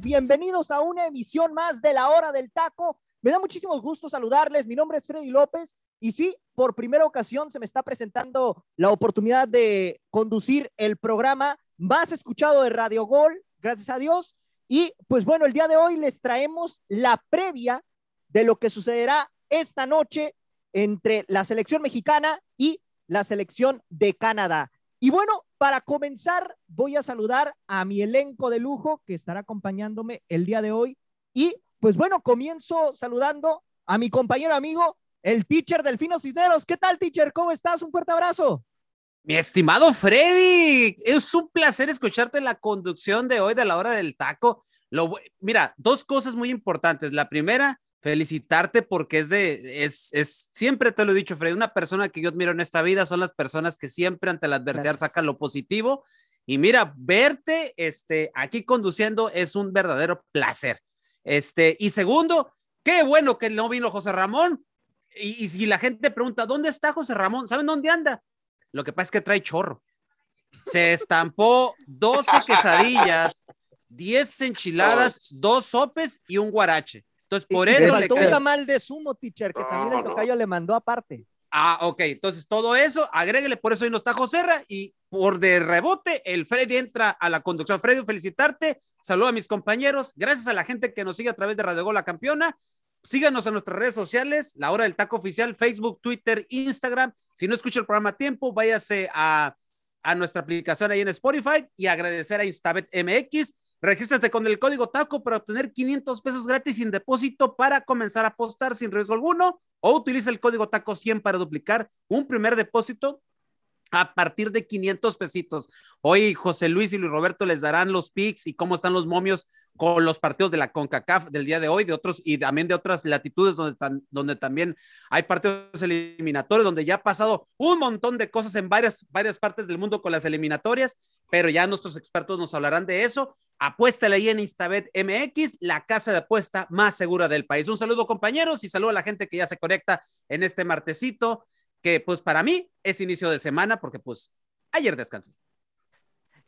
Bienvenidos a una emisión más de la hora del taco. Me da muchísimo gusto saludarles, mi nombre es Freddy López y sí, por primera ocasión se me está presentando la oportunidad de conducir el programa más escuchado de Radio Gol, gracias a Dios. Y pues bueno, el día de hoy les traemos la previa de lo que sucederá esta noche entre la selección mexicana y la selección de Canadá. Y bueno, para comenzar, voy a saludar a mi elenco de lujo que estará acompañándome el día de hoy. Y pues bueno, comienzo saludando a mi compañero amigo, el teacher Delfino Cisneros. ¿Qué tal, teacher? ¿Cómo estás? Un fuerte abrazo. Mi estimado Freddy, es un placer escucharte la conducción de hoy de la hora del taco. Mira, dos cosas muy importantes. La primera, felicitarte porque es de, es, es, siempre te lo he dicho, Freddy, una persona que yo admiro en esta vida son las personas que siempre ante la adversidad sacan lo positivo. Y mira, verte este, aquí conduciendo es un verdadero placer. Este, y segundo, qué bueno que no vino José Ramón. Y, y si la gente pregunta, ¿dónde está José Ramón? ¿Saben dónde anda? Lo que pasa es que trae chorro. Se estampó 12 quesadillas, 10 enchiladas, dos sopes y un guarache. Entonces, por eso. Le faltó un tamal de sumo, teacher, que también el tocayo le mandó aparte. Ah, ok. Entonces, todo eso, agréguele, por eso hoy no está Joserra y por de rebote, el Freddy entra a la conducción. Freddy, felicitarte. Saludo a mis compañeros. Gracias a la gente que nos sigue a través de Radio Gol La Campeona. Síganos en nuestras redes sociales, La Hora del Taco Oficial, Facebook, Twitter, Instagram. Si no escucha el programa a tiempo, váyase a, a nuestra aplicación ahí en Spotify y agradecer a Instabet MX Regístrate con el código TACO para obtener 500 pesos gratis sin depósito para comenzar a apostar sin riesgo alguno o utiliza el código TACO 100 para duplicar un primer depósito a partir de 500 pesitos. Hoy José Luis y Luis Roberto les darán los pics y cómo están los momios con los partidos de la CONCACAF del día de hoy, de otros y también de otras latitudes donde, donde también hay partidos eliminatorios, donde ya ha pasado un montón de cosas en varias, varias partes del mundo con las eliminatorias, pero ya nuestros expertos nos hablarán de eso. Apuéstale ahí en Instabet MX, la casa de apuesta más segura del país. Un saludo, compañeros, y saludo a la gente que ya se conecta en este martesito, que pues para mí es inicio de semana, porque pues ayer descansé.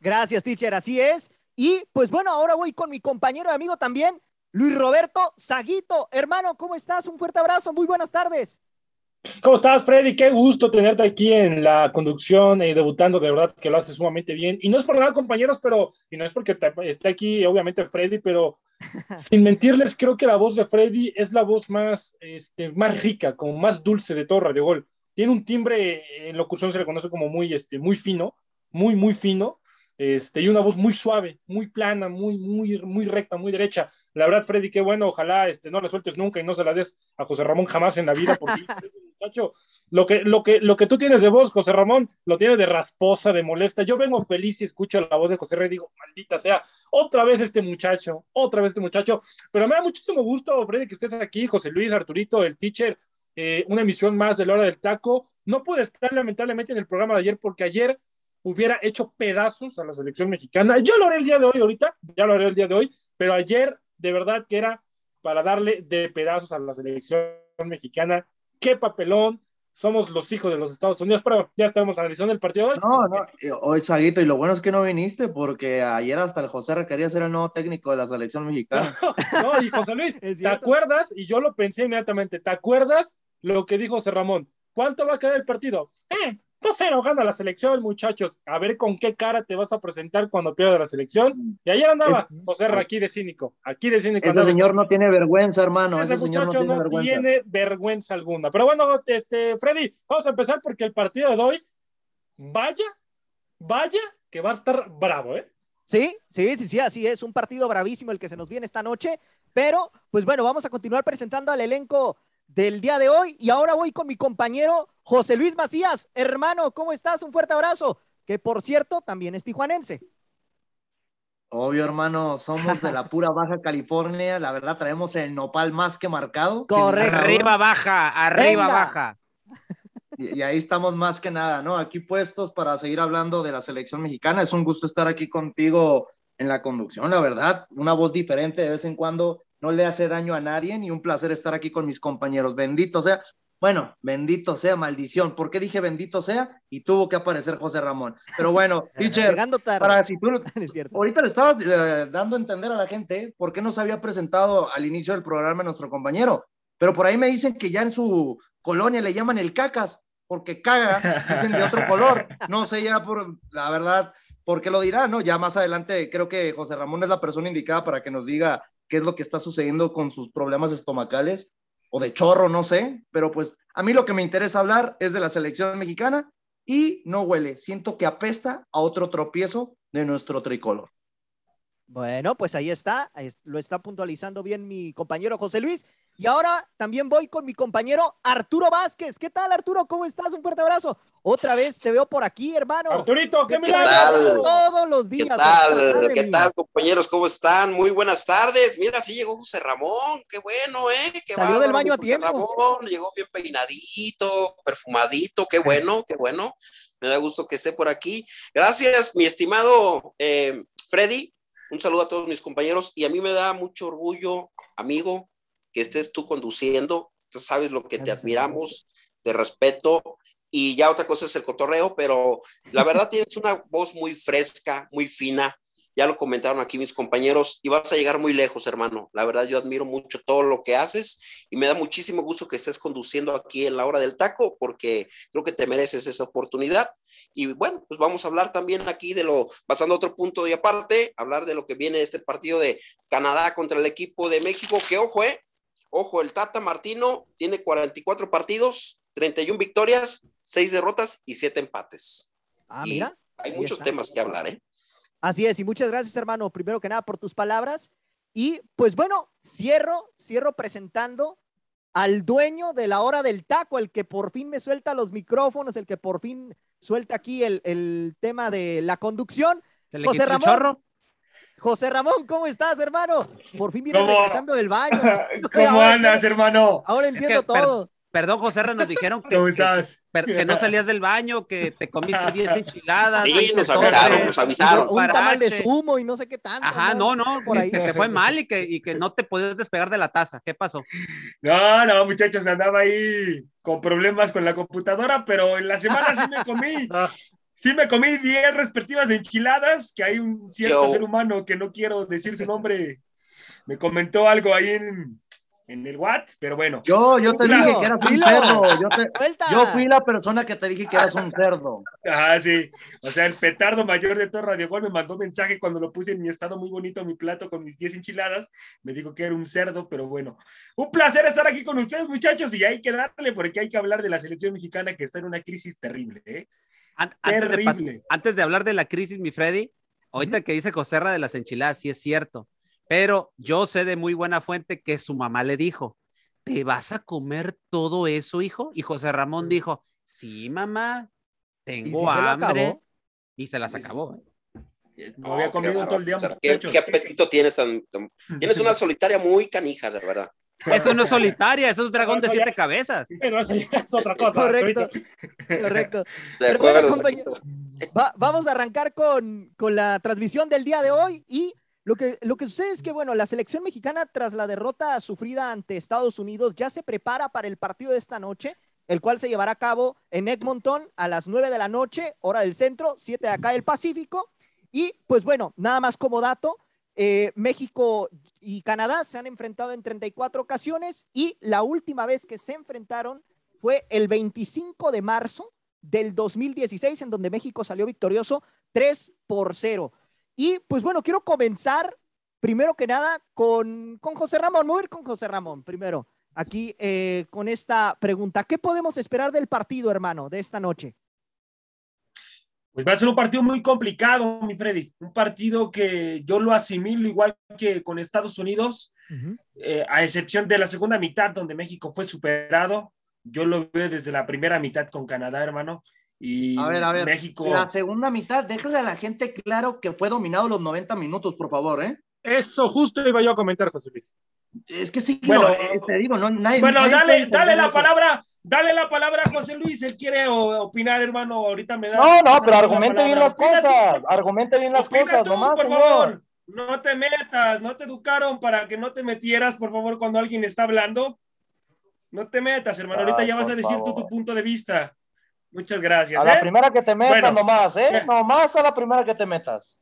Gracias, teacher, así es. Y pues bueno, ahora voy con mi compañero y amigo también, Luis Roberto Saguito. Hermano, ¿cómo estás? Un fuerte abrazo, muy buenas tardes. ¿Cómo estás, Freddy? Qué gusto tenerte aquí en la conducción, y eh, debutando, de verdad que lo haces sumamente bien. Y no es por nada, compañeros, pero, y no es porque esté aquí, obviamente, Freddy, pero sin mentirles, creo que la voz de Freddy es la voz más, este, más rica, como más dulce de todo Radio Gol. Tiene un timbre, en locución se le conoce como muy, este, muy fino, muy, muy fino, este, y una voz muy suave, muy plana, muy, muy, muy recta, muy derecha. La verdad, Freddy, qué bueno, ojalá este, no la sueltes nunca y no se la des a José Ramón jamás en la vida, porque muchacho, lo que, lo, que, lo que tú tienes de voz, José Ramón, lo tienes de rasposa, de molesta. Yo vengo feliz y escucho la voz de José Ramón y digo, maldita sea, otra vez este muchacho, otra vez este muchacho. Pero me da muchísimo gusto, Freddy, que estés aquí, José Luis, Arturito, el teacher, eh, una emisión más de la hora del taco. No pude estar lamentablemente en el programa de ayer porque ayer hubiera hecho pedazos a la selección mexicana. Yo lo haré el día de hoy, ahorita, ya lo haré el día de hoy, pero ayer de verdad que era para darle de pedazos a la selección mexicana. Qué papelón, somos los hijos de los Estados Unidos, pero ya estamos analizando el partido hoy. No, no, hoy Saguito, y lo bueno es que no viniste porque ayer hasta el José requería ser el nuevo técnico de la selección mexicana. no, y José Luis, ¿te acuerdas? Y yo lo pensé inmediatamente, ¿te acuerdas lo que dijo José Ramón? ¿Cuánto va a quedar el partido? Eh, 2-0 gana la selección, muchachos. A ver con qué cara te vas a presentar cuando pierda la selección. Y ayer andaba José aquí de cínico, aquí de cínico. Ese señor no tiene vergüenza, hermano. Ese, Ese, señor no muchacho tiene no vergüenza. tiene vergüenza alguna. Pero bueno, este, Freddy, vamos a empezar porque el partido de hoy, vaya, vaya, que va a estar bravo, ¿eh? Sí, sí, sí, sí, así es. Un partido bravísimo el que se nos viene esta noche. Pero, pues bueno, vamos a continuar presentando al elenco del día de hoy. Y ahora voy con mi compañero José Luis Macías. Hermano, ¿cómo estás? Un fuerte abrazo. Que por cierto, también es tijuanense. Obvio, hermano, somos de la pura Baja California. La verdad, traemos el nopal más que marcado. Correcto. Arriba, baja, arriba, Venga. baja. Y, y ahí estamos más que nada, ¿no? Aquí puestos para seguir hablando de la selección mexicana. Es un gusto estar aquí contigo en la conducción, la verdad. Una voz diferente de vez en cuando no le hace daño a nadie y un placer estar aquí con mis compañeros. Bendito sea. Bueno, bendito sea, maldición. ¿Por qué dije bendito sea? Y tuvo que aparecer José Ramón. Pero bueno, teacher, Llegando tarde. para si tú. Ahorita le estabas eh, dando a entender a la gente por qué no se había presentado al inicio del programa nuestro compañero, pero por ahí me dicen que ya en su colonia le llaman el cacas, porque caga, de otro color. No sé ya por la verdad por qué lo dirá, ¿no? Ya más adelante creo que José Ramón es la persona indicada para que nos diga qué es lo que está sucediendo con sus problemas estomacales o de chorro, no sé, pero pues a mí lo que me interesa hablar es de la selección mexicana y no huele, siento que apesta a otro tropiezo de nuestro tricolor. Bueno, pues ahí está, lo está puntualizando bien mi compañero José Luis. Y ahora también voy con mi compañero Arturo Vázquez. ¿Qué tal, Arturo? ¿Cómo estás? Un fuerte abrazo. Otra vez te veo por aquí, hermano. Arturito, qué ¿Qué milagro. tal? Todos los ¿Qué días. tal? madre ¿Qué tal, compañeros? ¿Cómo están? Muy buenas tardes. Mira, sí llegó José Ramón. Qué bueno, ¿eh? Qué Salió del baño a José tiempo. Ramón. Llegó bien peinadito, perfumadito. Qué bueno, qué bueno. Me da gusto que esté por aquí. Gracias, mi estimado eh, Freddy. Un saludo a todos mis compañeros. Y a mí me da mucho orgullo, amigo, que estés tú conduciendo. Tú sabes lo que te admiramos, te respeto. Y ya otra cosa es el cotorreo, pero la verdad tienes una voz muy fresca, muy fina. Ya lo comentaron aquí mis compañeros y vas a llegar muy lejos, hermano. La verdad yo admiro mucho todo lo que haces y me da muchísimo gusto que estés conduciendo aquí en la hora del taco porque creo que te mereces esa oportunidad. Y bueno, pues vamos a hablar también aquí de lo, pasando a otro punto y aparte, hablar de lo que viene este partido de Canadá contra el equipo de México, que ojo, eh, ojo, el Tata Martino tiene 44 partidos, 31 victorias, 6 derrotas y 7 empates. Ah, Y mira. Hay ahí muchos está. temas que hablar, ¿eh? Así es, y muchas gracias, hermano, primero que nada por tus palabras. Y pues bueno, cierro, cierro presentando al dueño de la hora del taco, el que por fin me suelta los micrófonos, el que por fin suelta aquí el, el tema de la conducción. ¿Se le José quitó el Ramón. chorro? José Ramón, ¿cómo estás, hermano? Por fin vienes ¿Cómo? regresando del baño. ¿Cómo Ahora andas, entiendo- hermano? Ahora entiendo que, per- todo. Perdón, José Ra, nos dijeron que, ¿Cómo que- estás? per- que no salías del baño, que te comiste 10 enchiladas. Sí, 20 nos avisaron, nos avisaron. un tamal de zumo y no sé qué tanto. Ajá, no, no, Por ahí. que te fue mal y que, y que no te podías despegar de la taza. ¿Qué pasó? No, no, muchachos, andaba ahí con problemas con la computadora, pero en la semana sí me comí. Sí me comí 10 respectivas de enchiladas, que hay un cierto Yo. ser humano que no quiero decir su nombre, me comentó algo ahí en, en el WhatsApp, pero bueno. Yo, yo te dije que eras un dilo. cerdo. Yo, te- yo fui la persona que te dije que eras un cerdo. Ah, sí. O sea, el petardo mayor de todo Radio Gol me mandó mensaje cuando lo puse en mi estado muy bonito, mi plato con mis 10 enchiladas. Me dijo que era un cerdo, pero bueno. Un placer estar aquí con ustedes, muchachos, y hay que darle porque hay que hablar de la selección mexicana que está en una crisis terrible, ¿eh? An- Antes de, antes de hablar de la crisis, mi Freddy, ahorita que dice José Ra de las enchiladas, sí es cierto, pero yo sé de muy buena fuente que su mamá le dijo, ¿te vas a comer todo eso, hijo? Y José Ramón dijo, sí, mamá, tengo ¿Y si se lo hambre. Y se las acabó. ¿eh? No había qué comido todo el día, O sea, ¿qué, apetito tienes tan, tan- Tienes una solitaria muy canija, de verdad. Eso no es solitaria, eso es un dragón de siete cabezas. Pero eso ya es otra cosa. Correcto, correcto. De bueno, acuerdo, compañero. Saquito. Va- vamos a arrancar con, con la transmisión del día de hoy y lo que, lo que sucede es que, bueno, la selección mexicana tras la derrota sufrida ante Estados Unidos ya se prepara para el partido de esta noche, el cual se llevará a cabo en Edmonton a las 9 de la noche, hora del centro, 7 de acá del Pacífico. Y pues bueno, nada más como dato, eh, México y Canadá se han enfrentado en 34 ocasiones y la última vez que se enfrentaron fue el 25 de marzo del 2016, en donde México salió victorioso 3 por 0. Y pues bueno, quiero comenzar primero que nada con, con José Ramón. Ir con José Ramón primero, aquí eh, con esta pregunta. ¿Qué podemos esperar del partido, hermano, de esta noche? Pues va a ser un partido muy complicado, mi Freddy. Un partido que yo lo asimilo igual que con Estados Unidos, eh, a excepción de la segunda mitad, donde México fue superado. Yo lo veo desde la primera mitad con Canadá, hermano. Y a ver, a ver, México. La segunda mitad, déjale a la gente claro que fue dominado los 90 minutos, por favor, ¿eh? Eso justo iba yo a comentar, José Luis. Es que sí, bueno, no, eh, te digo, no, nadie, bueno, nadie dale, dale la eso. palabra, dale la palabra a José Luis, él quiere opinar, hermano, ahorita me da. No, no, pero la argumente bien las Opina cosas, tú, argumente bien las opina cosas, tú, nomás, por señor. favor. No te metas, no te educaron para que no te metieras, por favor, cuando alguien está hablando. No te metas, hermano, ahorita Ay, ya vas a decir tú tu punto de vista. Muchas gracias. A la ¿eh? primera que te metas Bueno, nomás, ¿eh? Nomás a la primera que te metas.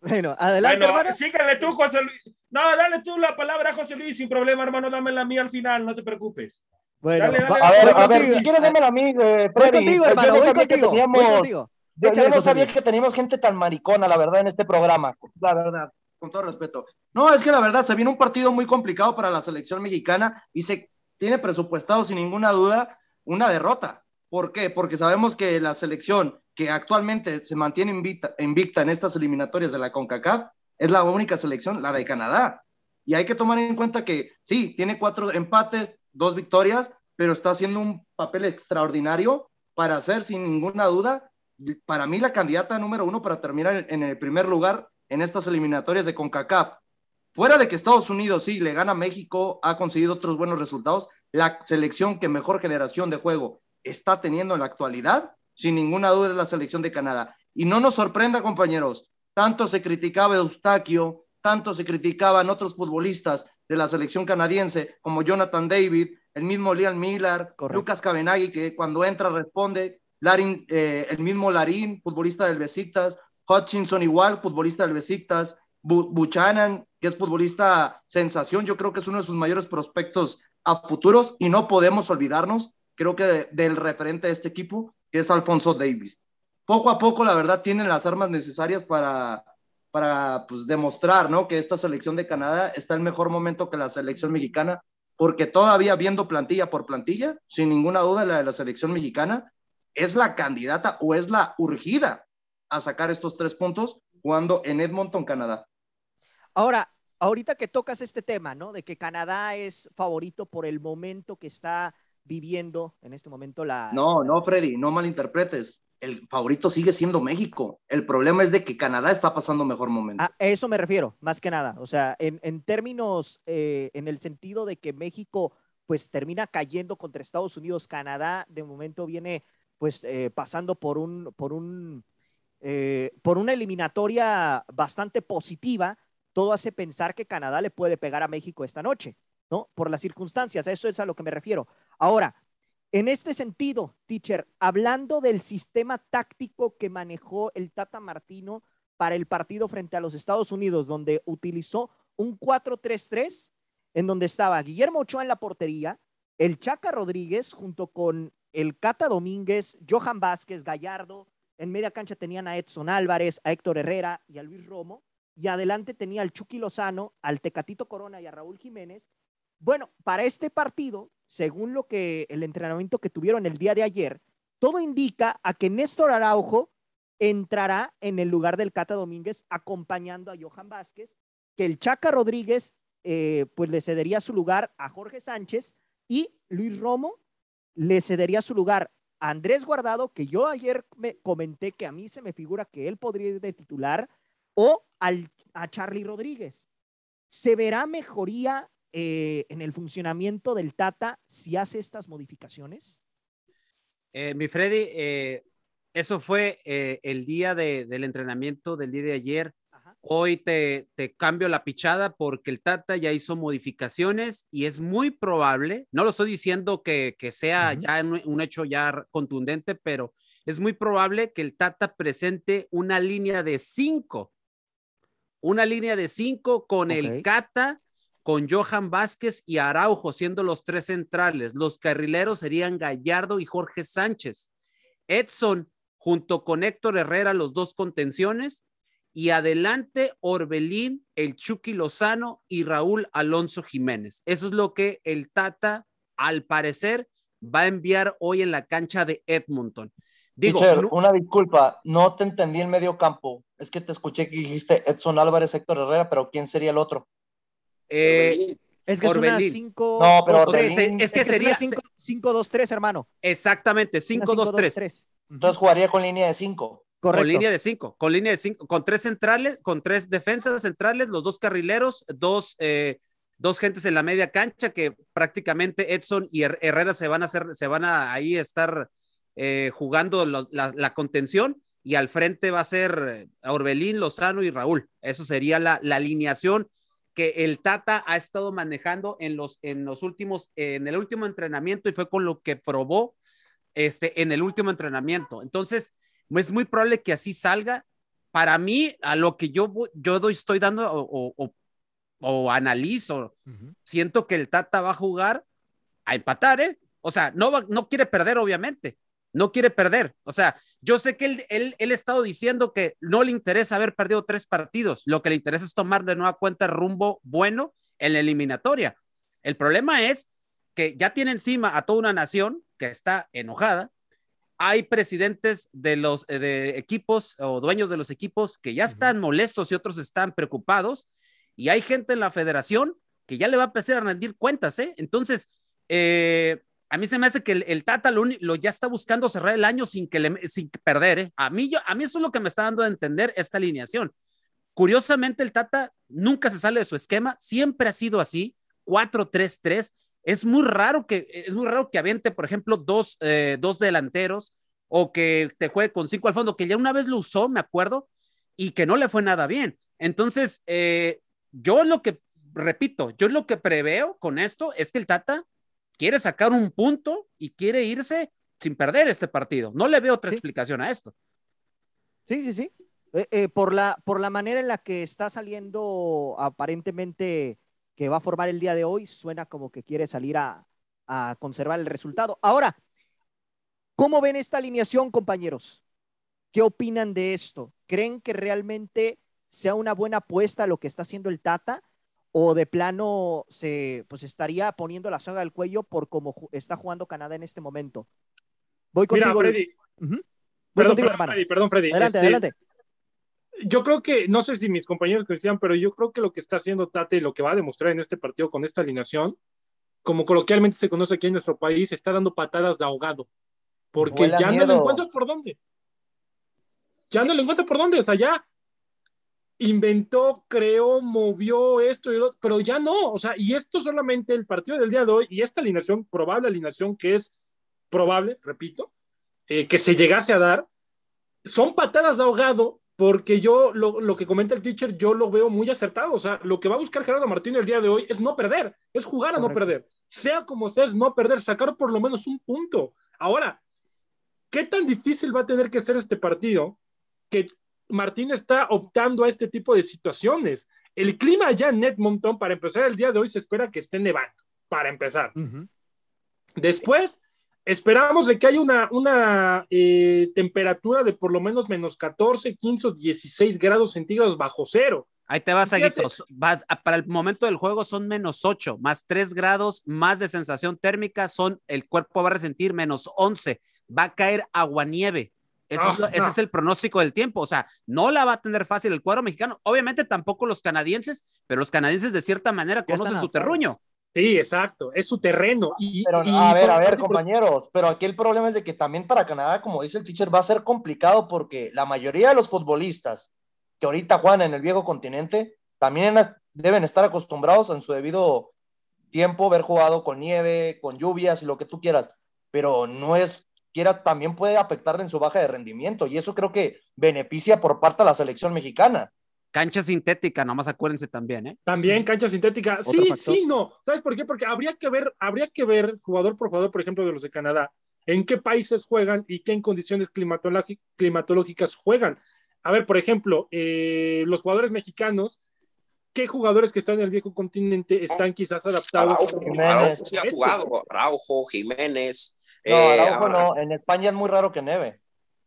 Bueno, adelante, Bueno, hermano. sígale tú, José Luis. No, dale tú la palabra, José Luis, sin problema, hermano, dame la mía al final, no te preocupes. Bueno, dale, dale. va- A ver, a ver, contigo. si quieres démela a mí, eh, Voy Freddy. contigo, hermano, yo no sabía contigo. Teníamos, yo, yo no que teníamos gente tan maricona, la verdad, en este programa. La verdad, con todo respeto. No, es que la verdad, se viene un partido muy complicado para la selección mexicana y se tiene presupuestado sin ninguna duda una derrota. ¿Por qué? Porque sabemos que la selección que actualmente se mantiene invicta, invicta en estas eliminatorias de la CONCACAF es la única selección, la de Canadá. Y hay que tomar en cuenta que sí, tiene cuatro empates, dos victorias, pero está haciendo un papel extraordinario para hacer sin ninguna duda, para mí la candidata número uno para terminar en el primer lugar en estas eliminatorias de CONCACAF. Fuera de que Estados Unidos sí le gana a México, ha conseguido otros buenos resultados, la selección que mejor generación de juego está teniendo en la actualidad, sin ninguna duda es la selección de Canadá. Y no nos sorprenda, compañeros, tanto se criticaba Eustaquio, tanto se criticaban otros futbolistas de la selección canadiense como Jonathan David, el mismo Liam Miller, Correcto. Lucas Cabenagui, que cuando entra responde, Larin, eh, el mismo Larín, futbolista del Besiktas, Hutchinson igual, futbolista del Besiktas, Bu- Buchanan, que es futbolista sensación, yo creo que es uno de sus mayores prospectos a futuros y no podemos olvidarnos, creo que de- del referente de este equipo, que es Alfonso Davis. Poco a poco, la verdad, tienen las armas necesarias para, para pues, demostrar ¿no? que esta selección de Canadá está en mejor momento que la selección mexicana, porque todavía viendo plantilla por plantilla, sin ninguna duda la de la selección mexicana es la candidata o es la urgida a sacar estos tres puntos jugando en Edmonton, Canadá. Ahora, ahorita que tocas este tema, ¿no? De que Canadá es favorito por el momento que está viviendo en este momento la... No, no, Freddy, no malinterpretes. El favorito sigue siendo México. El problema es de que Canadá está pasando mejor momento. A eso me refiero, más que nada. O sea, en, en términos, eh, en el sentido de que México pues termina cayendo contra Estados Unidos, Canadá de momento viene pues eh, pasando por un, por un, eh, por una eliminatoria bastante positiva. Todo hace pensar que Canadá le puede pegar a México esta noche, ¿no? Por las circunstancias, a eso es a lo que me refiero. Ahora, en este sentido, teacher, hablando del sistema táctico que manejó el Tata Martino para el partido frente a los Estados Unidos, donde utilizó un 4-3-3, en donde estaba Guillermo Ochoa en la portería, el Chaca Rodríguez junto con el Cata Domínguez, Johan Vázquez, Gallardo, en media cancha tenían a Edson Álvarez, a Héctor Herrera y a Luis Romo, y adelante tenía al Chucky Lozano, al Tecatito Corona y a Raúl Jiménez. Bueno, para este partido, según lo que el entrenamiento que tuvieron el día de ayer, todo indica a que Néstor Araujo entrará en el lugar del Cata Domínguez acompañando a Johan Vázquez, que el Chaca Rodríguez eh, pues le cedería su lugar a Jorge Sánchez y Luis Romo le cedería su lugar a Andrés Guardado, que yo ayer me comenté que a mí se me figura que él podría ir de titular, o al, a Charlie Rodríguez. ¿Se verá mejoría eh, en el funcionamiento del Tata si hace estas modificaciones? Eh, mi Freddy, eh, eso fue eh, el día de, del entrenamiento del día de ayer. Ajá. Hoy te, te, cambio la pichada porque el Tata ya hizo modificaciones y es muy probable, no lo estoy diciendo que, que sea -huh. ya un, un, hecho ya contundente, pero es muy probable que el Tata presente una línea de cinco, una línea de cinco con okay. el Cata, con Johan Vázquez y Araujo siendo los tres centrales. Los carrileros serían Gallardo y Jorge Sánchez. Edson junto con Héctor Herrera, los dos contenciones. Y adelante Orbelín, el Chucky Lozano y Raúl Alonso Jiménez. Eso es lo que el Tata, al parecer, va a enviar hoy en la cancha de Edmonton. Digo, una disculpa, no te entendí el medio campo. Es que te escuché que dijiste Edson Álvarez, Héctor Herrera, pero ¿quién sería el otro? Eh, es que es una 5 No, pero es, que sería 5-2-3, hermano. Exactamente, 5-2-3. Entonces jugaría con línea de 5. Con línea de 5, con línea de 5, con tres centrales, con tres defensas centrales, los dos carrileros, dos, eh, dos gentes en la media cancha que prácticamente Edson y Herrera se van a hacer, se van a ahí estar eh, jugando la, contención y al frente va a ser Orbelín, Lozano y Raúl. Eso sería la, la alineación que el Tata ha estado manejando en los, en los últimos, en el último entrenamiento y fue con lo que probó este, en el último entrenamiento. Entonces, es muy probable que así salga. Para mí, a lo que yo, yo estoy dando o, o, analizo, siento que el Tata va a jugar a empatar, ¿eh? O sea, no, no quiere perder, obviamente, no quiere perder. O sea, yo sé que él, él, él, ha estado diciendo que no le interesa haber perdido tres partidos, lo que le interesa es tomar de nueva cuenta rumbo bueno en la eliminatoria. El problema es que ya tiene encima a toda una nación que está enojada. Hay presidentes de los eh, de equipos o dueños de los equipos que ya están molestos y otros están preocupados. Y hay gente en la federación que ya le va a empezar a rendir cuentas, ¿eh? Entonces, eh, a mí se me hace que el, Tata lo, ya está buscando cerrar el año sin, que le, sin perder. ¿eh? A, mí, yo, a mí eso es lo que me está dando a entender esta alineación. Curiosamente, el Tata nunca se sale de su esquema, siempre ha sido así, 4-3-3. Es muy raro que, es muy raro que aviente, por ejemplo, dos, eh, dos delanteros o que te juegue con cinco al fondo, que ya una vez lo usó, me acuerdo, y que no le fue nada bien. Entonces, eh, yo lo que, repito, yo lo que preveo con esto es que el Tata quiere sacar un punto y quiere irse sin perder este partido. No le veo otra explicación a esto. Sí, sí, sí. Eh, eh, por, la, por la manera en la que está saliendo aparentemente que va a formar el día de hoy, suena como que quiere salir a, a conservar el resultado. Ahora, ¿cómo ven esta alineación, compañeros? ¿Qué opinan de esto? ¿Creen que realmente sea una buena apuesta lo que está haciendo el Tata? O de plano se pues estaría poniendo la soga al cuello por cómo está jugando Canadá en este momento. Voy contigo. Mira, Freddy. perdón, Freddy, perdón, Freddy. Adelante, este, adelante. Yo creo que, no sé si mis compañeros decían, pero yo creo que lo que está haciendo Tate y lo que va a demostrar en este partido con esta alineación, como coloquialmente se conoce aquí en nuestro país, está dando patadas de ahogado. Porque ya no le encuentro por dónde. Ya no le encuentro por dónde. O sea, ya inventó, creó, movió esto y lo pero ya no, o sea, y esto solamente el partido del día de hoy y esta alineación, probable alineación que es probable, repito, eh, que se llegase a dar, son patadas de ahogado porque yo, lo, que comenta el teacher, yo lo veo muy acertado, o sea, lo que va a buscar Gerardo Martín el día de hoy es no perder, es jugar a no perder, sea como sea, es no perder, sacar por lo menos un punto. Ahora, ¿qué tan difícil va a tener que ser este partido que Martín está optando a este tipo de situaciones. El clima ya en Edmonton, para empezar el día de hoy, se espera que esté nevando, para empezar. Después, esperamos de que haya una, una eh, temperatura de por lo menos menos 14, 15 o 16 grados centígrados bajo cero. Ahí te vas, Aguitos. para el momento del juego son menos 8, más 3 grados, más de sensación térmica, son, el cuerpo va a resentir menos 11, va a caer aguanieve. Ese, es, el pronóstico del tiempo. O sea, no la va a tener fácil el cuadro mexicano. Obviamente tampoco los canadienses, pero los canadienses de cierta manera conocen su terruño. Sí, exacto, es su terreno. Y, pero, a ver, a ver, compañeros, pero aquí el problema es de que también para Canadá, como dice el teacher, va a ser complicado porque la mayoría de los futbolistas que ahorita juegan en el viejo continente también deben estar acostumbrados en su debido tiempo, ver jugado con nieve, con lluvias y lo que tú quieras, pero no es quiera, también puede afectar en su baja de rendimiento y eso creo que beneficia por parte de la selección mexicana. Cancha sintética, nomás acuérdense también, ¿eh? También cancha sintética. Sí, sí, no. ¿Sabes por qué? Porque habría que ver, habría que ver jugador por jugador, por ejemplo, de los de Canadá, en qué países juegan y qué en condiciones climatológicas juegan. A ver, por ejemplo, eh, los jugadores mexicanos, qué jugadores que están en el viejo continente están quizás adaptados. Araujo, Araujo sí ha jugado, Araujo, Jiménez. No, eh, Araujo no. En España es muy raro que neve.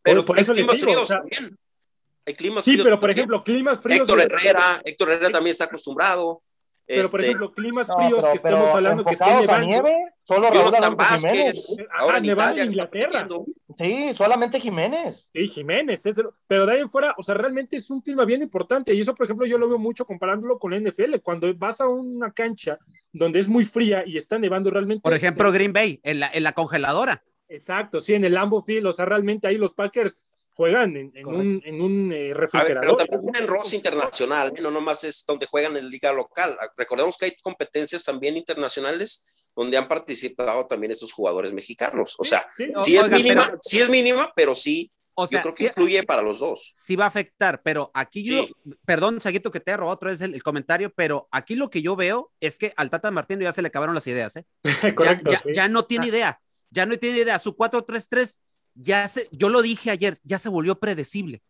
Pero por hay eso climas digo, fríos o sea, también. Hay climas Sí, fríos pero por también. ejemplo, climas fríos. Héctor Herrera, Héctor Herrera también está acostumbrado. Pero por Este, ejemplo, climas No, fríos pero, que estamos pero hablando que están enfocados a nevando. nieve, solo Raúl. Vázquez, ahora en nevando Italia Inglaterra. Sí, solamente Jiménez. Sí, Jiménez, es de lo- pero de ahí en fuera, o sea, realmente es un clima bien importante y eso, por ejemplo, yo lo veo mucho comparándolo con la NFL. Cuando vas a una cancha donde es muy fría y está nevando realmente. Por ejemplo, se- Green Bay, en la, en la congeladora. exacto, sí, en el Lambeau Field, o sea, realmente ahí los Packers juegan en, en un, en un eh, ver, pero refrigerador. también en Ross internacional, ¿eh? no nomás es donde juegan en liga local. Recordemos que hay competencias también internacionales donde han participado también estos jugadores mexicanos. O sea, Sí, sí es mínima, pero- sí es mínima, pero sí, O sea, yo creo que sí- influye para los dos. sí va a afectar, pero aquí yo, Sí. perdón, Saguito, que te robó otra vez el, el comentario, pero aquí lo que yo veo es que al Tata Martino ya se le acabaron las ideas, ¿eh? Ya, correcto. ya- sí. ya no tiene idea, ya no tiene idea. Su 4-3-3, ya se, yo lo dije ayer, ya se volvió predecible.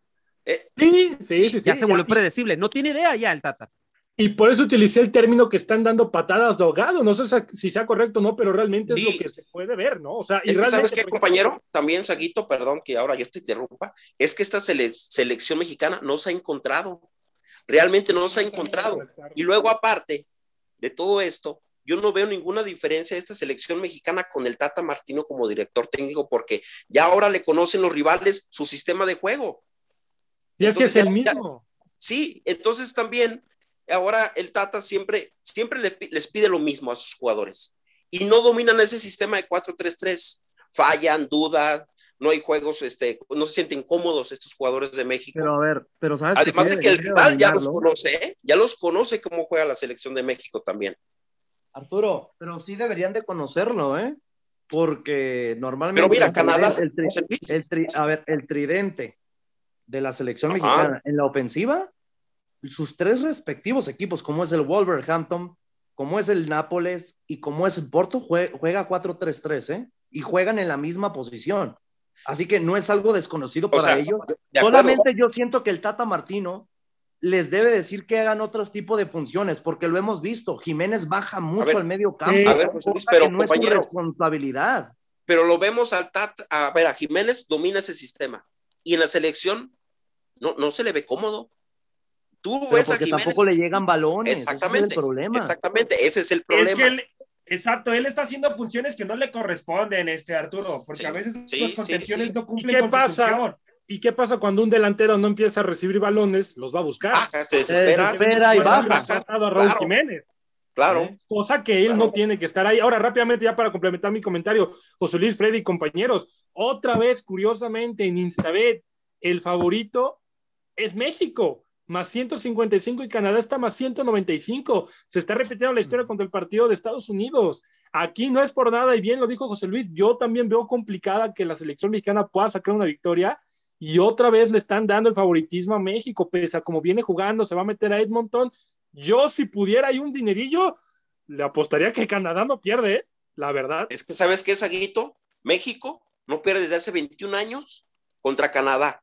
Eh, Sí, sí, sí, sí, ya se volvió y- predecible. No tiene idea ya el Tata. Y por eso utilicé el término que están dando patadas de ahogado. No sé si sea correcto o no, pero realmente Sí. es lo que se puede ver, ¿no? O sea, y es que, realmente, ¿sabes qué, compañero? También, Saguito, perdón que ahora yo te interrumpa, es que esta sele- selección mexicana no se ha encontrado. Realmente no se ha encontrado. Y luego, aparte de todo esto, yo no veo ninguna diferencia de esta selección mexicana con el Tata Martino como director técnico, porque ya ahora le conocen los rivales su sistema de juego. Y es que es el ya- mismo. Sí, entonces también ahora el Tata siempre, siempre les pide lo mismo a sus jugadores y no dominan ese sistema de 4-3-3. Fallan, dudan, no hay juegos, este, no se sienten cómodos estos jugadores de México. Pero a ver, pero sabes Además de que el rival ya los conoce, ¿eh? ya los conoce cómo juega la selección de México también. Arturo, pero sí deberían de conocerlo, ¿eh? Porque normalmente. Pero mira, el Canadá, tridente- el tri- José Luis, el tri- a ver, el tridente de la selección Ajá. mexicana en la ofensiva, sus tres respectivos equipos, como es el Wolverhampton, como es el Nápoles y como es el Porto, jue- juega 4-3-3, ¿eh? Y juegan en la misma posición. Así que no es algo desconocido o para sea, ellos. de Solamente yo siento que el Tata Martino les debe decir que hagan otros tipos de funciones, porque lo hemos visto. Jiménez baja mucho ver, al medio campo. A ver, José Luis, pero, que no es su compañero. responsabilidad. pero lo vemos al Tata, a ver, a Jiménez domina ese sistema y en la selección no, no se le ve cómodo. Tú Pero ves a porque Jiménez. tampoco le llegan balones. ese es el Exactamente, problema. exactamente, ese es el Es problema. que él, exacto, él está haciendo funciones que no le corresponden, este Arturo, porque Sí, a veces sí, sí, contenciones sí. no ¿Y cumplen qué con pasa? su función. ¿Y qué pasa cuando un delantero no empieza a recibir balones? Los va a buscar. Baja, se desespera, Se desespera se y desespera, baja. a Raúl Claro. Jiménez. Claro, ¿Eh? Cosa que él Claro. no tiene que estar ahí. Ahora, rápidamente, ya para complementar mi comentario, José Luis, Freddy y compañeros, otra vez, curiosamente, en Instabet, el favorito es México, más 155 y Canadá está más 195. Se está repitiendo la historia contra el partido de Estados Unidos. Aquí no es por nada, y bien lo dijo José Luis, yo también veo complicada que la selección mexicana pueda sacar una victoria. Y otra vez le están dando el favoritismo a México, pese a como viene jugando, se va a meter a Edmonton. Yo, si pudiera hay un dinerillo, le apostaría que Canadá no pierde, ¿eh? la verdad. es que ¿sabes qué, Saguito? México no pierde desde hace 21 años contra Canadá.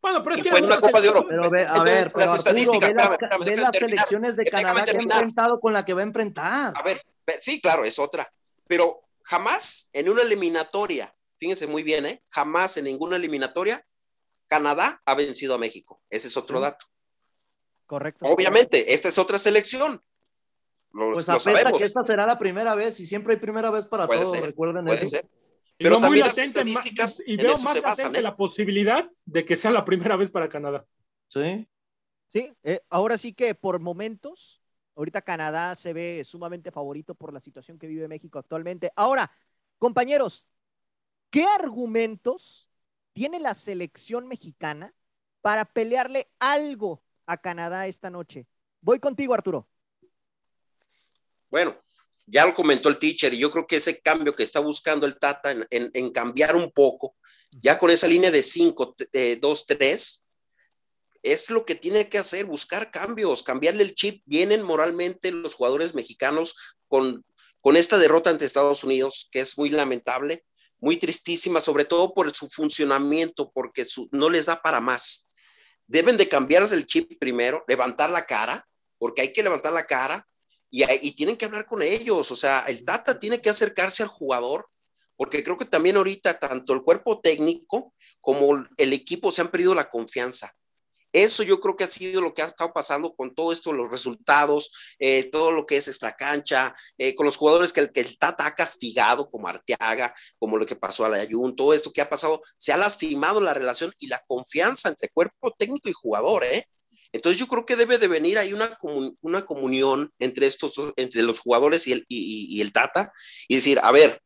Bueno, pero es Y que fue en una Copa de Oro. Pero ve, a Entonces, ver, las pero Arturo, estadísticas, ve, las- espérame, espérame, ve déjame las terminar. selecciones de Déjame Canadá que ha enfrentado con la que va a enfrentar. A ver, sí, claro, es otra. Pero jamás en una eliminatoria, fíjense muy bien, ¿eh? Jamás en ninguna eliminatoria, Canadá ha vencido a México. Ese es otro dato. Correcto. Obviamente, esta es otra selección. Lo, Pues lo apesta sabemos. que esta será la primera vez y siempre hay primera vez para Puede todo, ser, recuerden Puede eso. ser. Y Pero veo muy también las latente, ma- estadísticas y en veo eso más se basan, ¿eh? la posibilidad de que sea la primera vez para Canadá. Sí. Sí, eh, ahora sí que por momentos, ahorita Canadá se ve sumamente favorito por la situación que vive México actualmente. Ahora, compañeros, ¿qué argumentos tiene la selección mexicana para pelearle algo a Canadá esta noche? Voy contigo, Arturo. Bueno, ya lo comentó el teacher y yo creo que ese cambio que está buscando el Tata en, en- cambiar un poco, ya con esa línea de 5, 2, 3, es lo que tiene que hacer, buscar cambios, cambiarle el chip. Vienen moralmente los jugadores mexicanos con, con esta derrota ante Estados Unidos, que es muy lamentable, muy tristísima, sobre todo por su funcionamiento, porque su- no les da para más. Deben de cambiarse el chip primero, levantar la cara porque hay que levantar la cara y, y tienen que hablar con ellos. O sea, el Tata tiene que acercarse al jugador, porque creo que también ahorita tanto el cuerpo técnico como el equipo se han perdido la confianza. Eso yo creo que ha sido lo que ha estado pasando con todo esto, los resultados, eh, todo lo que es extra cancha, eh, con los jugadores que el, Tata ha castigado, como Arteaga, como lo que pasó a la Ayun, todo esto que ha pasado, se ha lastimado la relación y la confianza entre cuerpo técnico y jugador, ¿eh? Entonces yo creo que debe de venir ahí una, una comunión entre estos, entre los jugadores y el, y el Tata y decir, a ver,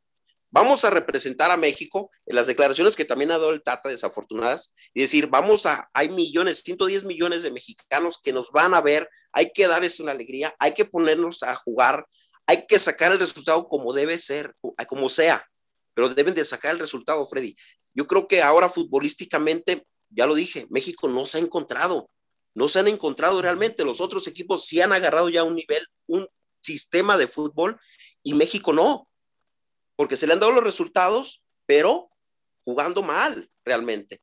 vamos a representar a México en las declaraciones que también ha dado el Tata desafortunadas y decir, vamos a, hay millones, 110 millones de mexicanos que nos van a ver, hay que darles una alegría, hay que ponernos a jugar, hay que sacar el resultado como debe ser, como sea, pero deben de sacar el resultado, Freddy. Yo creo que ahora futbolísticamente, ya lo dije, México no se ha encontrado, no se han encontrado realmente, los otros equipos sí han agarrado ya un nivel, un sistema de fútbol y México no porque se le han dado los resultados, pero jugando mal realmente.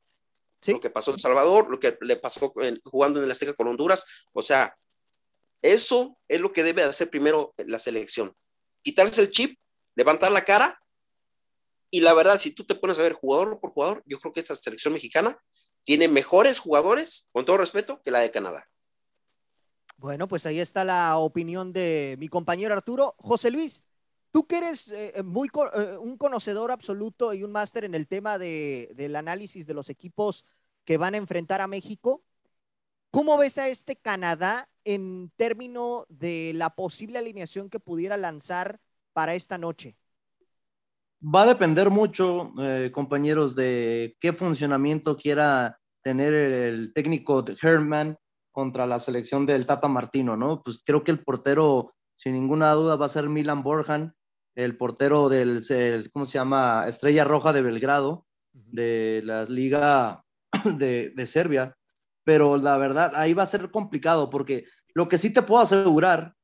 Lo que pasó en Salvador, lo que le pasó jugando en el Azteca con Honduras, o sea, eso es lo que debe hacer primero la selección. Quitarse el chip, levantar la cara y la verdad, si tú te pones a ver jugador por jugador, yo creo que esta selección mexicana tiene mejores jugadores, con todo respeto, que la de Canadá. Bueno, pues ahí está la opinión de mi compañero Arturo. José Luis, Tú que eres eh, eh, muy eh, un conocedor absoluto y un máster en el tema del análisis de los equipos que van a enfrentar a México, ¿cómo ves a este Canadá en términos de la posible alineación que pudiera lanzar para esta noche? Va a depender mucho, compañeros, de qué funcionamiento quiera tener el técnico Herman contra la selección del Tata Martino, ¿no? Pues creo que el portero, sin ninguna duda, va a ser Milan Borjan el portero del, ¿cómo se llama? Estrella Roja de Belgrado, de la Liga de, de, Serbia. Pero la verdad, ahí va a ser complicado porque lo que sí te puedo asegurar,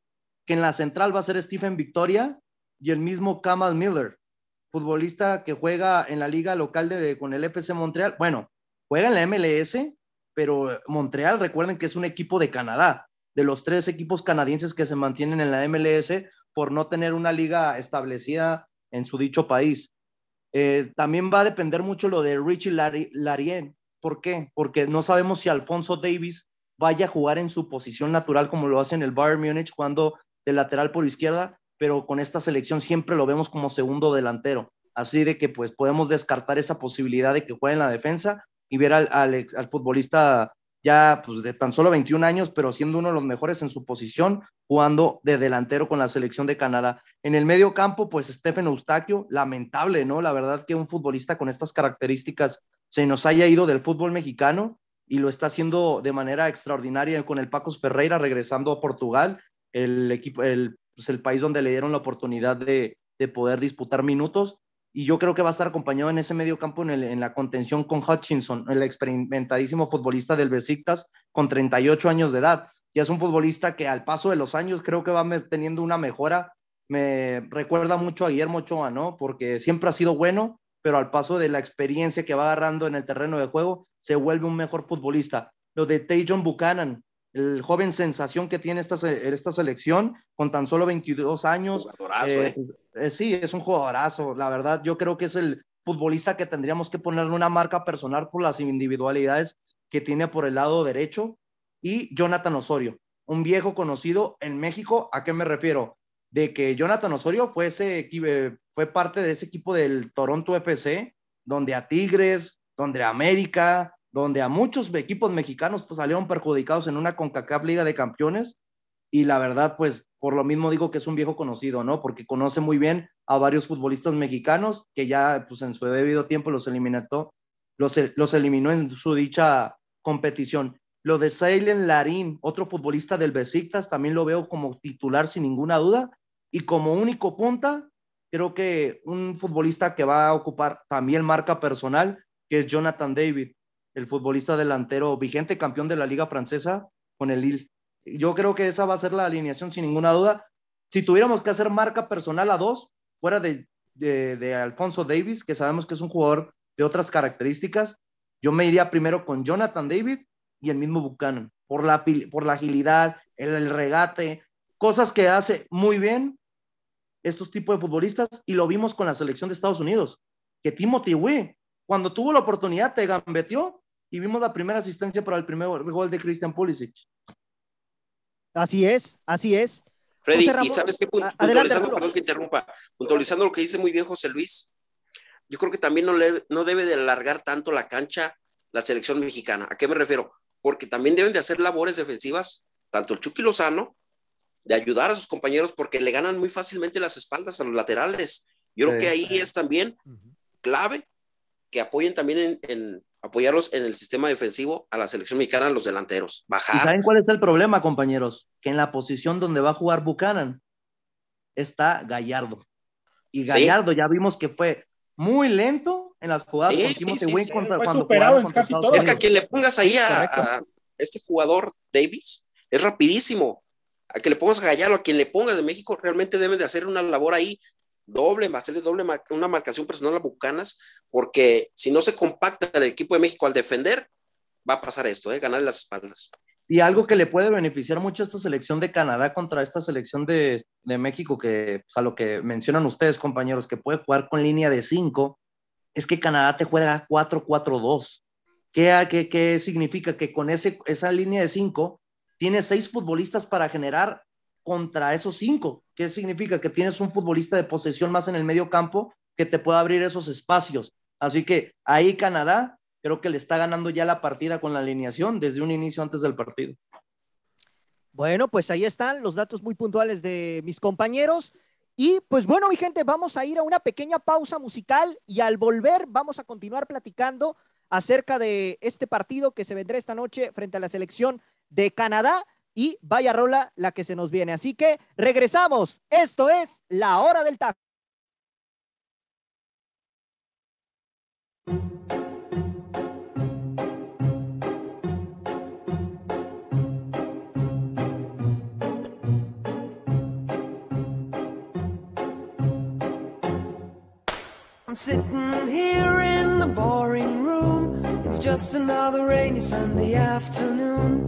que en la central va a ser Stephen Victoria y el mismo Kamal Miller, futbolista que juega en la liga local de, con el FC Montreal. Bueno, juega en la MLS, pero Montreal, recuerden que es un equipo de Canadá. De los tres equipos canadienses que se mantienen en la MLS, por no tener una liga establecida en su dicho país. Eh, también va a depender mucho lo de Richie Larien. ¿Por qué? Porque no sabemos si Alfonso Davis vaya a jugar en su posición natural como lo hace en el Bayern Múnich jugando de lateral por izquierda, pero con esta selección siempre lo vemos como segundo delantero. Así de que pues podemos descartar esa posibilidad de que juegue en la defensa y ver al, al, al futbolista ya pues de tan solo 21 años, pero siendo uno de los mejores en su posición, jugando de delantero con la selección de Canadá. En el medio campo, pues Stephen Eustaquio, lamentable, ¿no? La verdad que un futbolista con estas características se nos haya ido del fútbol mexicano y lo está haciendo de manera extraordinaria con el Pacos Ferreira regresando a Portugal, el equipo, el, pues el país donde le dieron la oportunidad de, de poder disputar minutos y yo creo que va a estar acompañado en ese medio campo en, la contención con Hutchinson, el experimentadísimo futbolista del Besiktas con 38 años de edad. Y es un futbolista que al paso de los años creo que va teniendo una mejora. Me recuerda mucho a Guillermo Ochoa, ¿no? Porque siempre ha sido bueno, pero al paso de la experiencia que va agarrando en el terreno de juego, se vuelve un mejor futbolista. Lo de Tajon Buchanan, el joven sensación que tiene esta, esta selección con tan solo 22 años. Eh, ¿eh? Eh, sí, es un jugadorazo. La verdad, yo creo que es el futbolista que tendríamos que ponerle una marca personal por las individualidades que tiene por el lado derecho. Y Jonathan Osorio, un viejo conocido en México. ¿A qué me refiero? De que Jonathan Osorio fue, ese, fue parte de ese equipo del Toronto FC, donde a Tigres, donde a América, donde a muchos equipos mexicanos pues, salieron perjudicados en una CONCACAF Liga de Campeones y la verdad pues por lo mismo digo que es un viejo conocido, ¿no? Porque conoce muy bien a varios futbolistas mexicanos que ya pues en su debido tiempo los eliminó, los, los eliminó en su dicha competición. Lo de Sailen Larín, otro futbolista del Besiktas, también lo veo como titular sin ninguna duda y como único punta, creo que un futbolista que va a ocupar también marca personal, que es Jonathan David el futbolista delantero vigente campeón de la liga francesa con el Lille. Yo creo que esa va a ser la alineación sin ninguna duda. Si tuviéramos que hacer marca personal a dos, fuera de, de, Alfonso Davis, que sabemos que es un jugador de otras características, yo me iría primero con Jonathan David y el mismo Buchanan, por la, por la agilidad, el, el regate, cosas que hace muy bien estos tipos de futbolistas y lo vimos con la selección de Estados Unidos, que Timothy Wee, cuando tuvo la oportunidad, te gambeteó y vimos la primera asistencia para el primer gol de Christian Pulisic. Así es, así es. Freddy, Ramón, y sabes qué, adelante, puntualizando, perdón que interrumpa, puntualizando lo que dice muy bien José Luis, yo creo que también no, le- no debe de alargar tanto la cancha la selección mexicana. ¿A qué me refiero? Porque también deben de hacer labores defensivas, tanto el Chucky Lozano, de ayudar a sus compañeros porque le ganan muy fácilmente las espaldas a los laterales. Yo creo que ahí es también clave que apoyen también en, en apoyarlos en el sistema defensivo a la selección mexicana, los delanteros. ¿Y Bajar. saben cuál es el problema, compañeros? Que en la posición donde va a jugar Buchanan está Gallardo. Y Sí. Gallardo ya vimos que fue muy lento en las jugadas Sí, con sí, sí, Wing sí. contra, Fue cuando superado jugaron en contra casi Estados todo. Es que a quien le pongas ahí a este jugador Davis es rapidísimo. A que le pongas a Gallardo, a quien le pongas de México, realmente deben de hacer una labor ahí doble, hacerle doble una marcación personal a Bucanas, porque si no se compacta el equipo de México al defender, va a pasar esto, ¿eh? ganar las espaldas. Y algo que le puede beneficiar mucho a esta selección de Canadá contra esta selección de, de México, que pues, a lo que mencionan ustedes, compañeros, que puede jugar con línea de 5, es que Canadá te juega 4-4-2. ¿Qué, qué, qué significa? Que con ese, esa línea de 5 tienes seis futbolistas para generar contra esos cinco. ¿Qué significa? Que tienes un futbolista de posesión más en el medio campo que te pueda abrir esos espacios. Así que ahí Canadá creo que le está ganando ya la partida con la alineación desde un inicio antes del partido. Bueno, pues ahí están los datos muy puntuales de mis compañeros. Y pues bueno, mi gente, vamos a ir a una pequeña pausa musical y al volver vamos a continuar platicando acerca de este partido que se vendrá esta noche frente a la selección de Canadá y vaya rola la que se nos viene. Así que regresamos. Esto es la hora del taco. I'm sitting here in the boring room. It's just another rainy Sunday afternoon.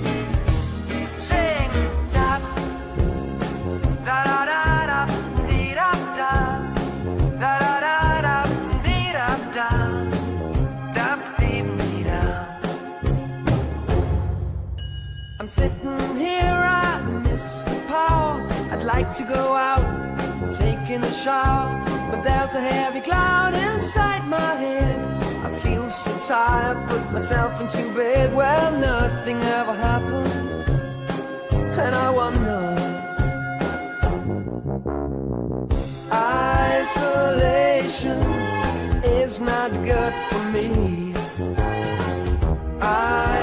Like to go out, taking a shower, but there's a heavy cloud inside my head. I feel so tired, put myself into bed where nothing ever happens, and I wonder. Isolation is not good for me.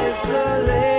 Isolation.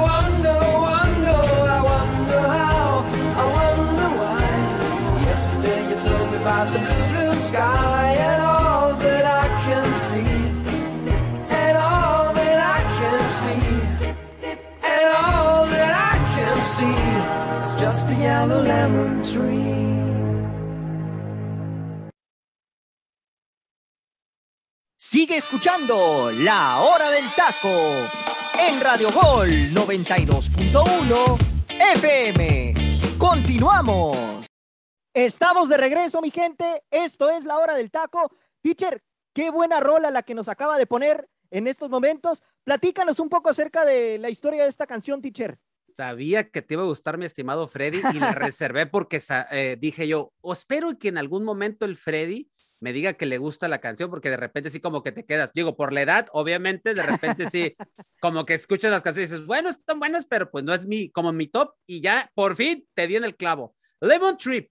just a yellow lemon tree. Sigue escuchando La Hora del Taco en Radio Gol 92.1 FM. Continuamos. Estamos de regreso, mi gente. Esto es La Hora del Taco. Teacher, qué buena rola la que nos acaba de poner en estos momentos. Platícanos un poco acerca de la historia de esta canción, teacher. Sabía que te iba a gustar, mi estimado Freddy, y la reservé porque eh, dije yo, o espero que en algún momento el Freddy me diga que le gusta la canción, porque de repente sí como que te quedas, digo, por la edad, obviamente, de repente sí, como que escuchas las canciones y dices, bueno, están buenas, pero pues no es mi, como mi top, y ya, por fin, te di en el clavo. Lemon Trip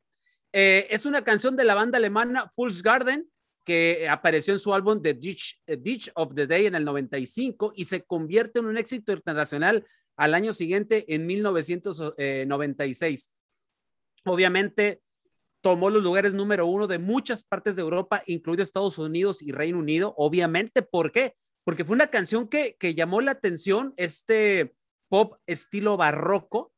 eh, es una canción de la banda alemana Fool's Garden, que apareció en su álbum The Ditch, eh, Ditch of the Day en el 95 y se convierte en un éxito internacional al año siguiente en 1996. Obviamente tomó los lugares número uno de muchas partes de Europa, incluido Estados Unidos y Reino Unido. Obviamente, ¿por qué? Porque fue una canción que, que llamó la atención, este pop estilo barroco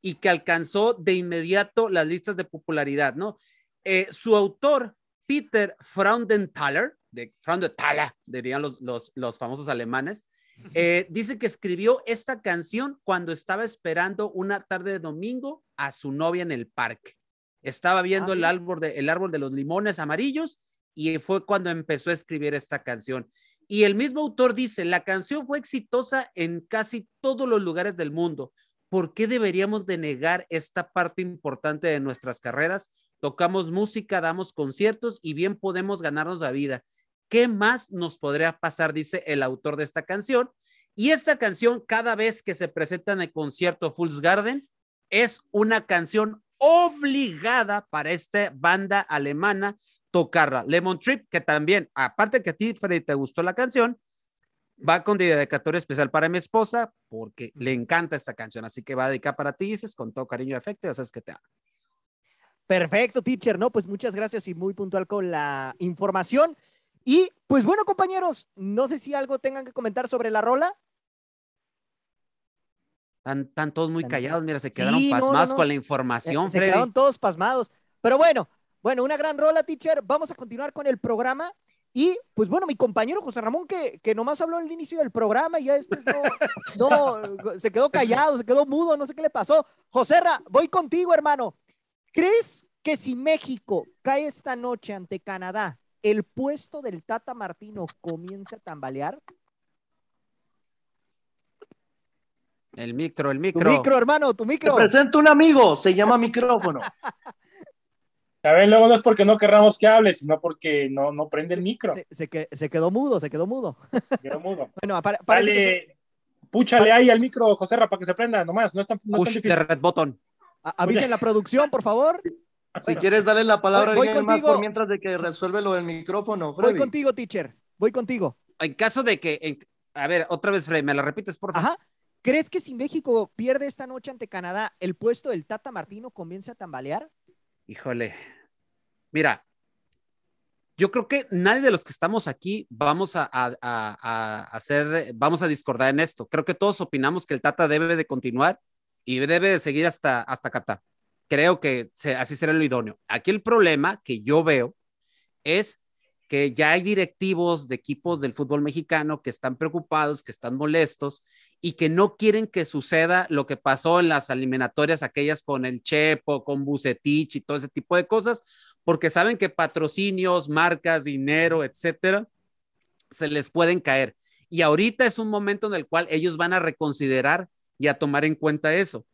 y que alcanzó de inmediato las listas de popularidad, ¿no? Eh, su autor, Peter Fraudenthaler, de Fraudenthaler, dirían los, los, los famosos alemanes, eh, dice que escribió esta canción cuando estaba esperando una tarde de domingo a su novia en el parque. Estaba viendo Ah, el, árbol de, el árbol de los limones amarillos y fue cuando empezó a escribir esta canción. Y el mismo autor dice, la canción fue exitosa en casi todos los lugares del mundo. ¿Por qué deberíamos de negar esta parte importante de nuestras carreras? Tocamos música, damos conciertos y bien podemos ganarnos la vida. ¿Qué más nos podría pasar? Dice el autor de esta canción. Y esta canción, cada vez que se presenta en el concierto Fool's Garden, es una canción obligada para esta banda alemana tocarla. Lemon Trip, que también, aparte que a ti, Freddy, te gustó la canción, va con dedicatoria especial para mi esposa porque le encanta esta canción. Así que va a dedicar para ti, dices, con todo cariño y afecto, ya sabes que te amo. Perfecto, teacher, ¿no? Pues muchas gracias y muy puntual con la información. Y pues bueno, compañeros, no sé si algo tengan que comentar sobre la rola. Están, están todos muy callados, mira, se quedaron Sí, no, no, pasmados no. con la Eh, información, Se Freddy. quedaron todos pasmados. Pero bueno, bueno, una gran rola, teacher. Vamos a continuar con el programa. Y pues bueno, mi compañero José Ramón, que, que nomás habló al inicio del programa y ya después no, no, se quedó callado, se quedó mudo, no sé qué le pasó. José Ra, voy contigo, hermano. ¿Crees que si México cae esta noche ante Canadá, el puesto del Tata Martino comienza a tambalear? El micro, el Tu micro. micro, hermano, tu Te micro. presento un amigo, se llama micrófono. A ver, luego no es porque no querramos que hable, sino porque no, no prende el micro. Se, se que- se quedó mudo, se quedó mudo. Quedó mudo. Bueno, apare- parece que se- Dale, púchale ahí al micro, José Ra, para que se prenda nomás. No es tan, no es tan Push the red button. a- avisen la producción, por favor. Si quieres darle la palabra Voy- voy a alguien más contigo. por mientras de que resuelve lo del micrófono, Voy Freddy. contigo, teacher. Voy contigo. En caso de que, en- a ver, otra vez, Freddy, ¿me la repites, por favor? Ajá. ¿Crees que si México pierde esta noche ante Canadá, el puesto del Tata Martino comienza a tambalear? Híjole. Mira, yo creo que nadie de los que estamos aquí vamos a, a- a- a hacer, vamos a discordar en esto. Creo que todos opinamos que el Tata debe de continuar y debe de seguir hasta, hasta Qatar. Creo que así será lo idóneo. Aquí el problema que yo veo es que ya hay directivos de equipos del fútbol mexicano que están preocupados, que están molestos y que no quieren que suceda lo que pasó en las eliminatorias, aquellas con el Chepo, con Bucetich y todo ese tipo de cosas, porque saben que patrocinios, marcas, dinero, etcétera, se les pueden caer. Y ahorita es un momento en el cual ellos van a reconsiderar y a tomar en cuenta eso.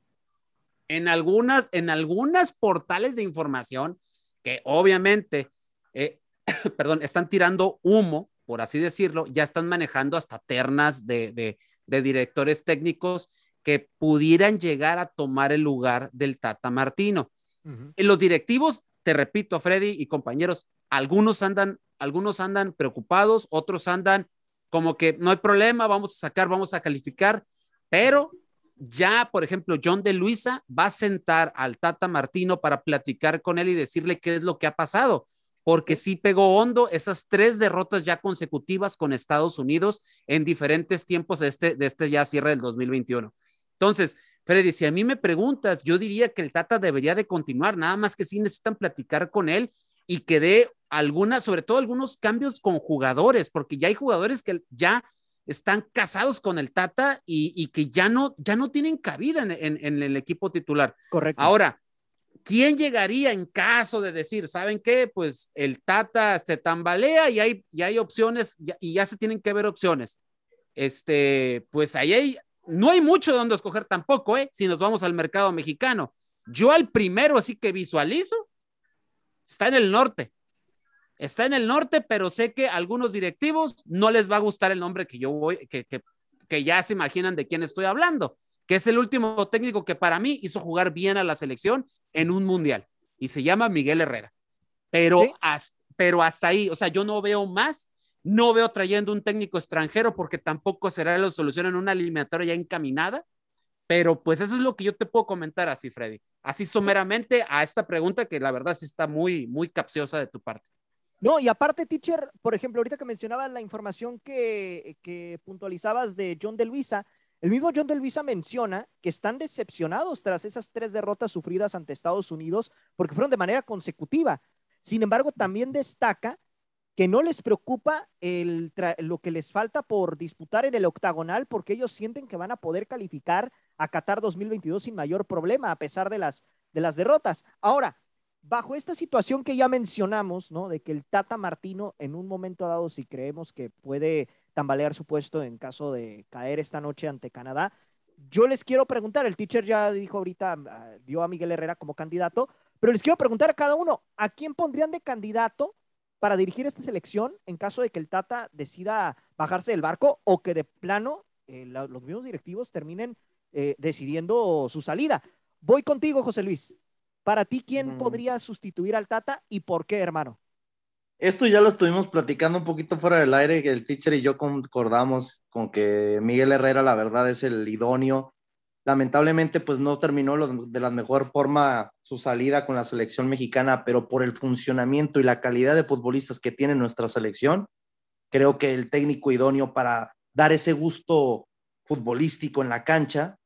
En algunas, en algunas portales de información que obviamente, eh, perdón, están tirando humo, por así decirlo, ya están manejando hasta ternas de, de, de directores técnicos que pudieran llegar a tomar el lugar del Tata Martino. En los directivos, te repito, Freddy y compañeros, algunos andan, algunos andan preocupados, otros andan como que no hay problema, vamos a sacar, vamos a calificar, pero ya, por ejemplo, John de Luisa va a sentar al Tata Martino para platicar con él y decirle qué es lo que ha pasado, porque sí pegó hondo esas tres derrotas ya consecutivas con Estados Unidos en diferentes tiempos de este, de este ya cierre del 2021. Entonces, Freddy, si a mí me preguntas, yo diría que el Tata debería de continuar, nada más que sí necesitan platicar con él y que dé algunas, sobre todo algunos cambios con jugadores, porque ya hay jugadores que ya están casados con el Tata y, y que ya no, ya no tienen cabida en, en- en el equipo titular. Correcto. Ahora, ¿quién llegaría en caso de decir, ¿saben qué? Pues el Tata se tambalea y hay, y hay opciones y ya se tienen que ver opciones. Este, pues ahí hay, no hay mucho de donde escoger tampoco, ¿eh? Si nos vamos al mercado mexicano. Yo al primero así que visualizo, está en el norte. Está en el norte, pero sé que a algunos directivos no les va a gustar el nombre que yo voy, que, que, que ya se imaginan de quién estoy hablando, que es el último técnico que para mí hizo jugar bien a la selección en un mundial y se llama Miguel Herrera. Pero, Sí. has- pero hasta ahí, o sea, yo no veo más, no veo trayendo un técnico extranjero porque tampoco será la solución en una eliminatoria ya encaminada. Pero pues eso es lo que yo te puedo comentar así, Freddy. Así someramente a esta pregunta que la verdad sí está muy, muy capciosa de tu parte. No, y aparte, teacher, por ejemplo, ahorita que mencionabas la información que, que puntualizabas de John de Luisa, el mismo John de Luisa menciona que están decepcionados tras esas tres derrotas sufridas ante Estados Unidos porque fueron de manera consecutiva. Sin embargo, también destaca que no les preocupa el lo que les falta por disputar en el octagonal porque ellos sienten que van a poder calificar a Qatar 2022 sin mayor problema a pesar de las, de las derrotas. Ahora, bajo esta situación que ya mencionamos, ¿no? De que el Tata Martino en un momento dado, si creemos que puede tambalear su puesto en caso de caer esta noche ante Canadá, yo les quiero preguntar, el teacher ya dijo ahorita, ah, dio a Miguel Herrera como candidato, pero les quiero preguntar a cada uno, ¿a quién pondrían de candidato para dirigir esta selección en caso de que el Tata decida bajarse del barco o que de plano eh, los mismos directivos terminen eh, decidiendo su salida? Voy contigo, José Luis. Para ti, ¿quién Mm. podría sustituir al Tata y por qué, hermano? Esto ya lo estuvimos platicando un poquito fuera del aire, que el teacher y yo concordamos con que Miguel Herrera, la verdad, es el idóneo. Lamentablemente, pues no terminó de la mejor forma su salida con la selección mexicana, pero por el funcionamiento y la calidad de futbolistas que tiene nuestra selección, creo que el técnico idóneo para dar ese gusto futbolístico en la cancha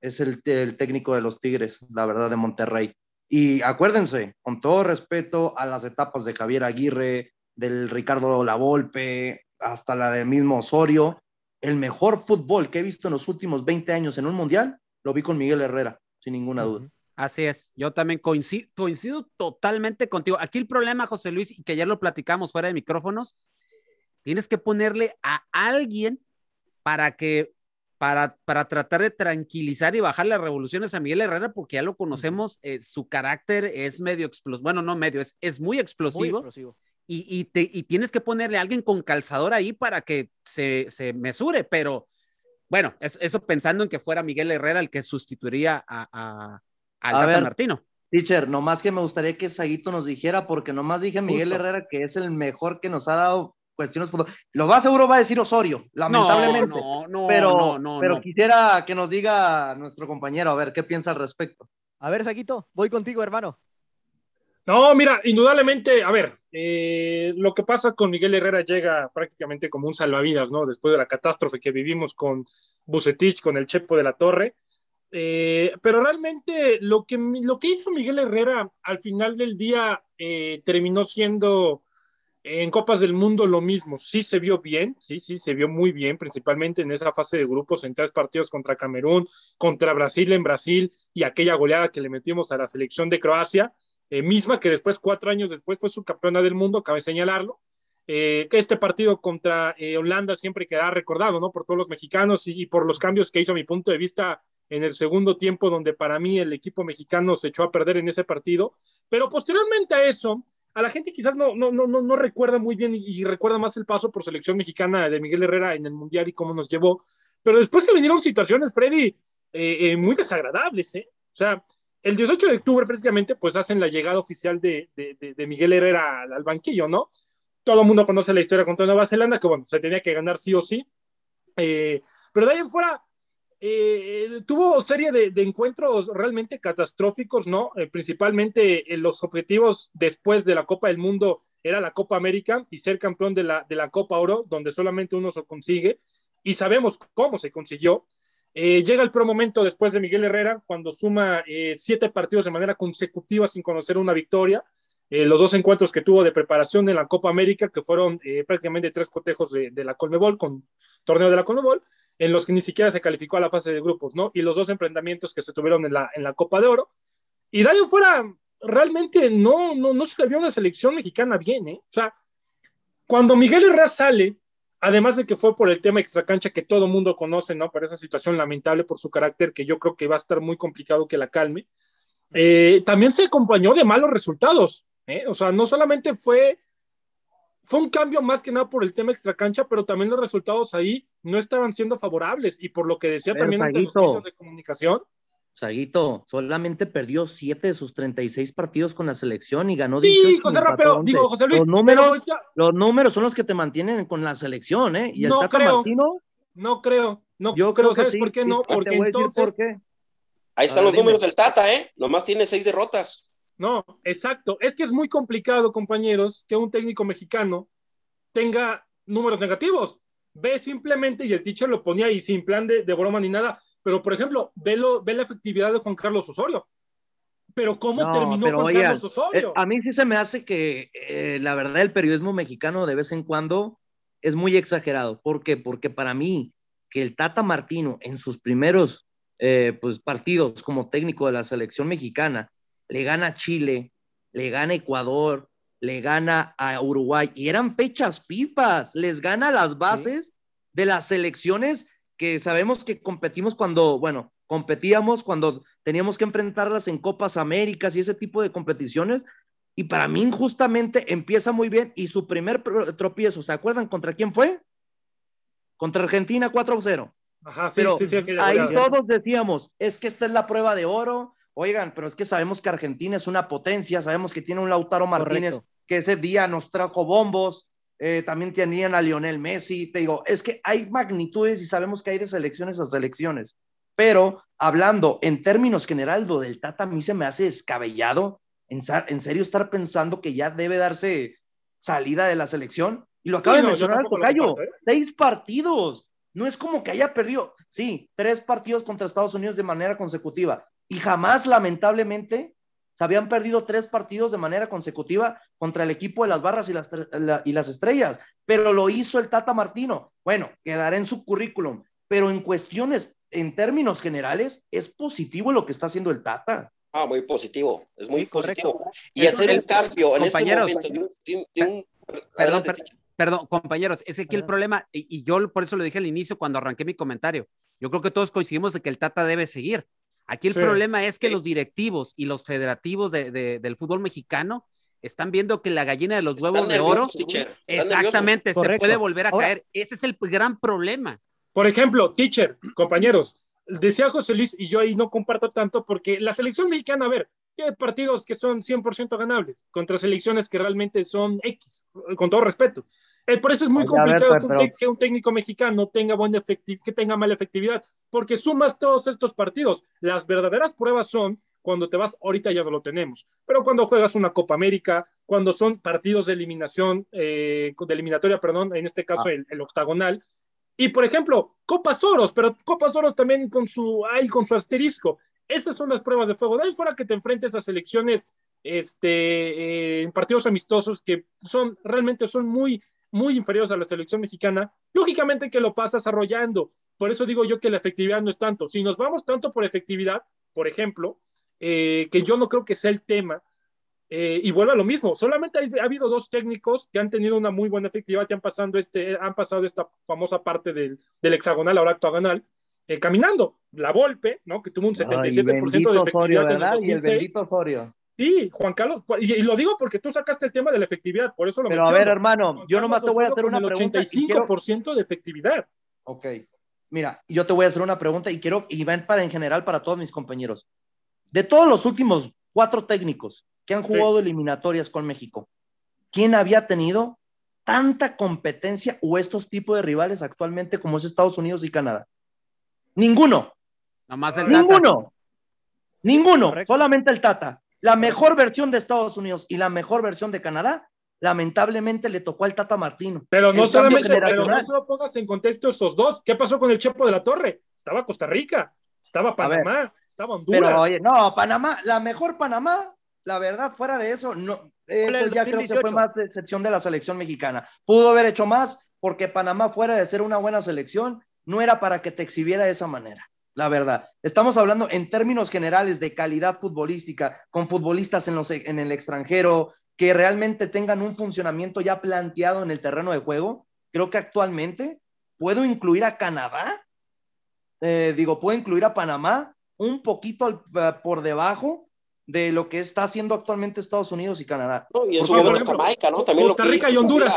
es el, el técnico de los Tigres, la verdad, de Monterrey. Y acuérdense, con todo respeto a las etapas de Javier Aguirre, del Ricardo Lavolpe, hasta la del mismo Osorio, el mejor fútbol que he visto en los últimos 20 años en un mundial, lo vi con Miguel Herrera, sin ninguna duda. Así es, yo también coincido, coincido totalmente contigo. Aquí el problema, José Luis, y que ayer lo platicamos fuera de micrófonos, tienes que ponerle a alguien para que, para, para tratar de tranquilizar y bajar las revoluciones a Miguel Herrera, porque ya lo conocemos, eh, su carácter es medio explosivo, bueno, no medio, es, es muy Muy explosivo. y, y, te, y tienes que ponerle a alguien con calzador ahí para que se, se mesure, pero bueno, es- eso pensando en que fuera Miguel Herrera el que sustituiría a, a, al A Tata ver. Martino. Teacher, nomás que me gustaría que Saguito nos dijera, porque nomás dije Miguel Justo. Herrera que es el mejor que nos ha dado cuestiones. Lo más seguro va a decir Osorio, lamentablemente. No, no, no, pero no, no, pero no. quisiera que nos diga nuestro compañero, a ver qué piensa al respecto. A ver, Saquito, voy contigo, hermano. No, mira, indudablemente, a ver, eh, lo que pasa con Miguel Herrera llega prácticamente como un salvavidas, ¿no? Después de la catástrofe que vivimos con Bucetich, con el Chepo de la Torre. Eh, pero realmente lo que, lo que hizo Miguel Herrera al final del día eh, terminó siendo en Copas del Mundo lo mismo. Sí se vio bien, sí, sí, se vio muy bien, principalmente en esa fase de grupos, en tres partidos contra Camerún, contra Brasil en Brasil y aquella goleada que le metimos a la selección de Croacia eh, misma que después, cuatro años después, fue subcampeona del mundo, cabe señalarlo. Eh, que este partido contra eh, Holanda siempre quedará recordado, ¿no? Por todos los mexicanos y, y, por los cambios que hizo a mi punto de vista en el segundo tiempo, donde para mí el equipo mexicano se echó a perder en ese partido. Pero posteriormente a eso, a la gente quizás no, no, no, no recuerda muy bien y, recuerda más el paso por selección mexicana de Miguel Herrera en el Mundial y cómo nos llevó. Pero después se vinieron situaciones, Freddy, eh, muy desagradables, ¿eh? O sea, el 18 de octubre prácticamente pues hacen la llegada oficial de, de, de, de Miguel Herrera al, al, banquillo, ¿no? Todo el mundo conoce la historia contra Nueva Zelanda, que bueno, se tenía que ganar sí o sí. Eh, pero de ahí en fuera eh, tuvo serie de, de, encuentros realmente catastróficos, ¿no? Eh, principalmente los objetivos después de la Copa del Mundo era la Copa América y ser campeón de la, de la Copa Oro, donde solamente uno se consigue, y sabemos cómo se consiguió. Eh, llega el pro momento después de Miguel Herrera, cuando suma eh, siete partidos de manera consecutiva sin conocer una victoria. Eh, los dos encuentros que tuvo de preparación en la Copa América, que fueron eh, prácticamente tres cotejos de, de la Conmebol, con torneo de la Conmebol, en los que ni siquiera se calificó a la fase de grupos, ¿no? Y los dos emprendimientos que se tuvieron en la, en la Copa de Oro. Y de fuera, realmente no, no, no se le vio una selección mexicana bien, ¿eh? O sea, cuando Miguel Herrera sale, además de que fue por el tema extracancha que todo mundo conoce, ¿no? Por esa situación lamentable por su carácter, que yo creo que va a estar muy complicado que la calme, eh, también se acompañó de malos resultados, ¿eh? O sea, no solamente fue, fue un cambio más que nada por el tema extracancha, pero también los resultados ahí no estaban siendo favorables, y por lo que decía también ante los Saguito. medios de comunicación, Saguito, solamente perdió siete de sus 36 partidos con la selección y ganó Sí, 18 y José Ra, empató pero 11. digo, José Luis, los números, los números son los que te mantienen con la selección, ¿eh? Y el No Tata creo. Martino, no creo, no yo creo que ¿sabes sí. por qué no? Porque entonces, por qué. Ahí están los dime. números del Tata, ¿eh? Nomás tiene seis derrotas. No, exacto. Es que es muy complicado, compañeros, que un técnico mexicano tenga números negativos. Ve simplemente, y el teacher lo ponía ahí sin plan de, de broma ni nada, pero por ejemplo, ve, lo- ve la efectividad de Juan Carlos Osorio. Pero ¿cómo No, terminó pero Juan oigan, Carlos Osorio? Eh, a mí sí se me hace que eh, la verdad el periodismo mexicano de vez en cuando es muy exagerado. ¿Por qué? Porque para mí que el Tata Martino en sus primeros eh, pues, partidos como técnico de la selección mexicana le gana a Chile, le gana a Ecuador, le gana a Uruguay y eran fechas FIFAs, les gana las bases de las selecciones que sabemos que competimos cuando, bueno, competíamos cuando teníamos que enfrentarlas en Copas Américas y ese tipo de competiciones. Y para mí, injustamente, empieza muy bien. Y su primer tropiezo, ¿se acuerdan contra quién fue? Contra Argentina 4-0. Ajá, sí, Pero sí, sí, ahí todos decíamos, es que esta es la prueba de oro. Oigan, pero es que sabemos que Argentina es una potencia, sabemos que tiene un Lautaro Martínez Correcto. que ese día nos trajo bombos, eh, también tenían a Lionel Messi, te digo, es que hay magnitudes y sabemos que hay de selecciones a selecciones, pero hablando en términos generales, lo del Tata a mí se me hace descabellado, en, en serio estar pensando que ya debe darse salida de la selección, y lo acaba Sí, de no, mencionar el tocayo, ¿eh? seis partidos, no es como que haya perdido, sí, tres partidos contra Estados Unidos de manera consecutiva, y jamás, lamentablemente, se habían perdido tres partidos de manera consecutiva contra el equipo de las barras y las, la- y las estrellas, pero lo hizo el Tata Martino. Bueno, quedará en su currículum, pero en cuestiones, en términos generales, es positivo lo que está haciendo el Tata. Ah, muy positivo, es muy Sí, correcto. positivo. Y Eso hacer es- cambio en este compañeros. momento de un- de un- Perdón, adelante, per- perdón, compañeros, es que aquí el problema, y, y yo por eso lo dije al inicio cuando arranqué mi comentario, yo creo que todos coincidimos de que el Tata debe seguir. Aquí el Sí. problema es que Sí. los directivos y los federativos de- de- del fútbol mexicano están viendo que la gallina de los Están huevos de oro, teacher, exactamente, se puede volver a Ahora- caer. Ese es el gran problema. Por ejemplo, teacher, compañeros, decía José Luis y yo ahí no comparto tanto porque la selección mexicana, a ver, tiene partidos que son 100% ganables contra selecciones que realmente son X, con todo respeto. Eh, por eso es muy Oye, a ver, complicado pero- que, un técnico mexicano tenga buena efecti- que tenga mala efectividad, porque sumas todos estos partidos. Las verdaderas pruebas son cuando te vas, ahorita ya no lo tenemos, pero cuando juegas una Copa América, cuando son partidos de eliminación, eh, de eliminatoria, perdón, en este caso Ah. el, el octagonal, y por ejemplo, Copas Oros, pero Copas Oros también con su, ay, con su asterisco. Esas son las pruebas de fuego. De ahí fuera que te enfrentes a selecciones este, eh, en partidos amistosos que son realmente son muy, muy inferiores a la selección mexicana, lógicamente que lo pasas arrollando. Por eso digo yo que la efectividad no es tanto. Si nos vamos tanto por efectividad, por ejemplo, eh, que yo no creo que sea el tema, eh, y vuelve a lo mismo, solamente hay- ha habido dos técnicos que han tenido una muy buena efectividad y han, pasando este, han pasado esta famosa parte del, del hexagonal, ahora octagonal, eh, caminando. La Volpe, ¿no? que tuvo un 77% de bendito efectividad Osorio, en. Y el 2006. bendito Osorio. Sí, Juan Carlos, y, y lo digo porque tú sacaste el tema de la efectividad, por eso lo Pero a ver, hermano, Juan yo Carlos nomás te voy a hacer una el pregunta. y quiero- 85% de efectividad. Ok. Mira, yo te voy a hacer una pregunta y quiero, y va para en general para todos mis compañeros. De todos los últimos cuatro técnicos que han jugado eliminatorias con México, ¿quién había tenido tanta competencia o estos tipos de rivales actualmente como es Estados Unidos y Canadá? Ninguno, Nomás el Tata. ninguno, ninguno, Correcto. solamente el Tata. La mejor versión de Estados Unidos y la mejor versión de Canadá lamentablemente le tocó al Tata Martino. Pero no solamente, pero no solo pongas en contexto estos dos. ¿Qué pasó con el Chepo de la Torre? Estaba Costa Rica, estaba Panamá, estaba Honduras. Pero oye, no, Panamá, la mejor Panamá, la verdad, fuera de eso, no, eso el ya creo que 2018. fue más de excepción de la selección mexicana. Pudo haber hecho más porque Panamá, fuera de ser una buena selección, no era para que te exhibiera de esa manera. La verdad, estamos hablando en términos generales de calidad futbolística, con futbolistas en, los, en el extranjero, que realmente tengan un funcionamiento ya planteado en el terreno de juego. Creo que actualmente puedo incluir a Canadá, eh, digo, puedo incluir a Panamá un poquito al- eh, por debajo de lo que está haciendo actualmente Estados Unidos y Canadá. No, y en su momento ejemplo, Jamaica, ¿no? También Costa lo que Rica y Honduras.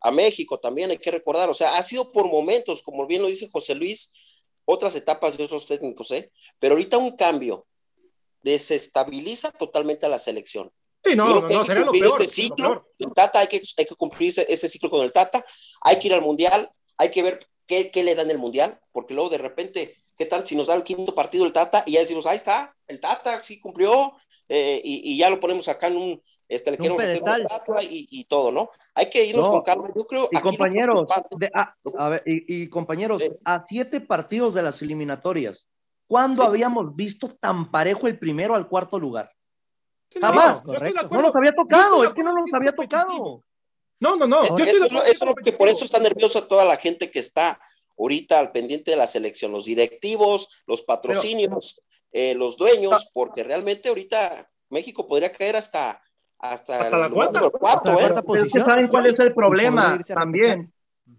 a México también hay que recordar, o sea, ha sido por momentos, como bien lo dice José Luis, otras etapas de otros técnicos, ¿eh? Pero ahorita un cambio desestabiliza totalmente a la selección. Sí, no, no, no, lo peor. este lo ciclo peor. del Tata, hay que, hay que cumplir ese, ese ciclo con el Tata, hay que ir al Mundial, hay que ver qué, qué le dan el Mundial, porque luego de repente, ¿qué tal si nos da el quinto partido el Tata y ya decimos, ahí está, el Tata sí cumplió, eh, y, y ya lo ponemos acá en un, este, le queremos hacer una estatua y, y todo, ¿no? Hay que irnos No. con calma, yo creo. Y aquí compañeros, de- a, a ver, y, y compañeros, a siete partidos de las eliminatorias, ¿cuándo Sí. habíamos visto tan parejo el primero al cuarto lugar? Sí, Jamás. acuerdo. No nos había tocado, es que no nos había tocado. No, no, no. Yo Eso, es lo- acuerdo eso que por eso está nerviosa toda la gente que está ahorita al pendiente de la selección, los directivos, los patrocinios, eh, los dueños, porque realmente ahorita México podría caer hasta hasta, Hasta la cuarta. número cuarto, Hasta la ¿eh? cuarta Pero es que posición. saben cuál es el problema también.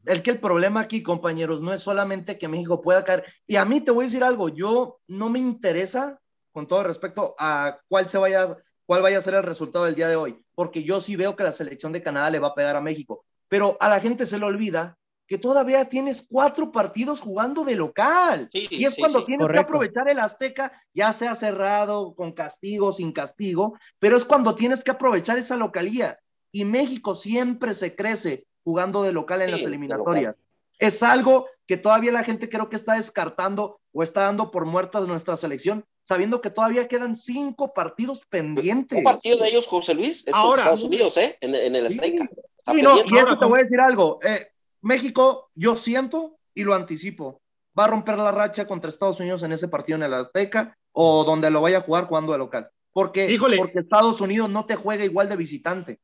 Es que el problema aquí, compañeros, no es solamente que México pueda caer. Y a mí te voy a decir algo, yo no me interesa, con todo respecto, a cuál se vaya, cuál vaya a ser el resultado del día de hoy, porque yo sí veo que la selección de Canadá le va a pegar a México. Pero a la gente se le olvida que todavía tienes cuatro partidos jugando de local. Sí, y es sí, cuando sí. tienes Correcto. que aprovechar el Azteca, ya sea cerrado, con castigo, sin castigo, pero es cuando tienes que aprovechar esa localía. Y México siempre se crece jugando de local en Sí, las eliminatorias. Es algo que todavía la gente creo que está descartando o está dando por muerta de nuestra selección, sabiendo que todavía quedan cinco partidos pendientes. Un partido de ellos, José Luis, es Ahora. contra Estados Unidos, ¿eh? En, en el. Azteca. Está Sí, no, pendiente. y eso Ahora, te voy a decir algo. eh, México, yo siento y lo anticipo, va a romper la racha contra Estados Unidos en ese partido en el Azteca o donde lo vaya a jugar jugando de local. Porque, Híjole. porque Estados Unidos no te juega igual de visitante.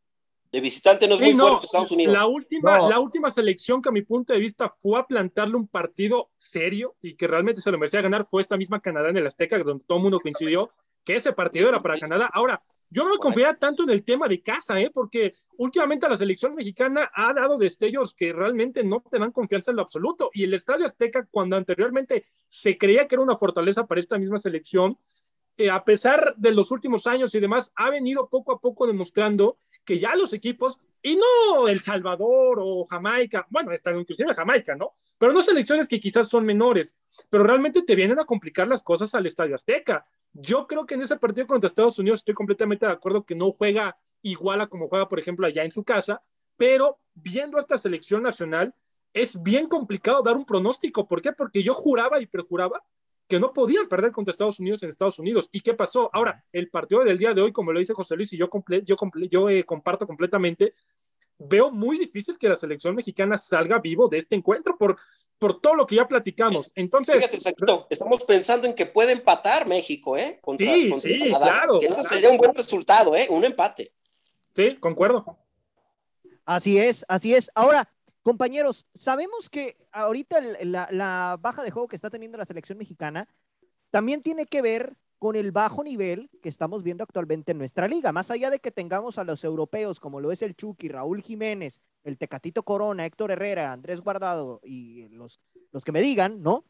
De visitante no es Sí, muy no, fuerte Estados Unidos. La última, No. la última selección que a mi punto de vista fue a plantarle un partido serio y que realmente se lo merecía ganar fue esta misma Canadá en el Azteca, donde todo el mundo coincidió que ese partido era para Canadá. Ahora, yo no me confiaría tanto en el tema de casa, ¿eh? porque últimamente la selección mexicana ha dado destellos que realmente no te dan confianza en lo absoluto. Y el Estadio Azteca, cuando anteriormente se creía que era una fortaleza para esta misma selección, eh, a pesar de los últimos años y demás, ha venido poco a poco demostrando que ya los equipos, y no El Salvador o Jamaica, bueno, está inclusive Jamaica, ¿no? Pero no selecciones que quizás son menores, pero realmente te vienen a complicar las cosas al Estadio Azteca. Yo creo que en ese partido contra Estados Unidos estoy completamente de acuerdo que no juega igual a como juega, por ejemplo, allá en su casa, pero viendo a esta selección nacional, es bien complicado dar un pronóstico. ¿Por qué? Porque yo juraba y prejuraba que no podían perder contra Estados Unidos en Estados Unidos. ¿Y qué pasó? Ahora, el partido del día de hoy, como lo dice José Luis, y yo, comple yo, comple yo eh, comparto completamente, veo muy difícil que la selección mexicana salga vivo de este encuentro por, por todo lo que ya platicamos. Entonces, Fíjate, Saquito, estamos pensando en que puede empatar México, ¿eh? Contra, Sí, contra sí, Canadá. claro, Que ese claro. sería un buen resultado, ¿eh? Un empate. sí, concuerdo. Así es, así es. Ahora, compañeros, sabemos que ahorita la, la baja de juego que está teniendo la selección mexicana también tiene que ver con el bajo nivel que estamos viendo actualmente en nuestra liga. Más allá de que tengamos a los europeos como lo es el Chucky, Raúl Jiménez, el Tecatito Corona, Héctor Herrera, Andrés Guardado y los, los que me digan, ¿no?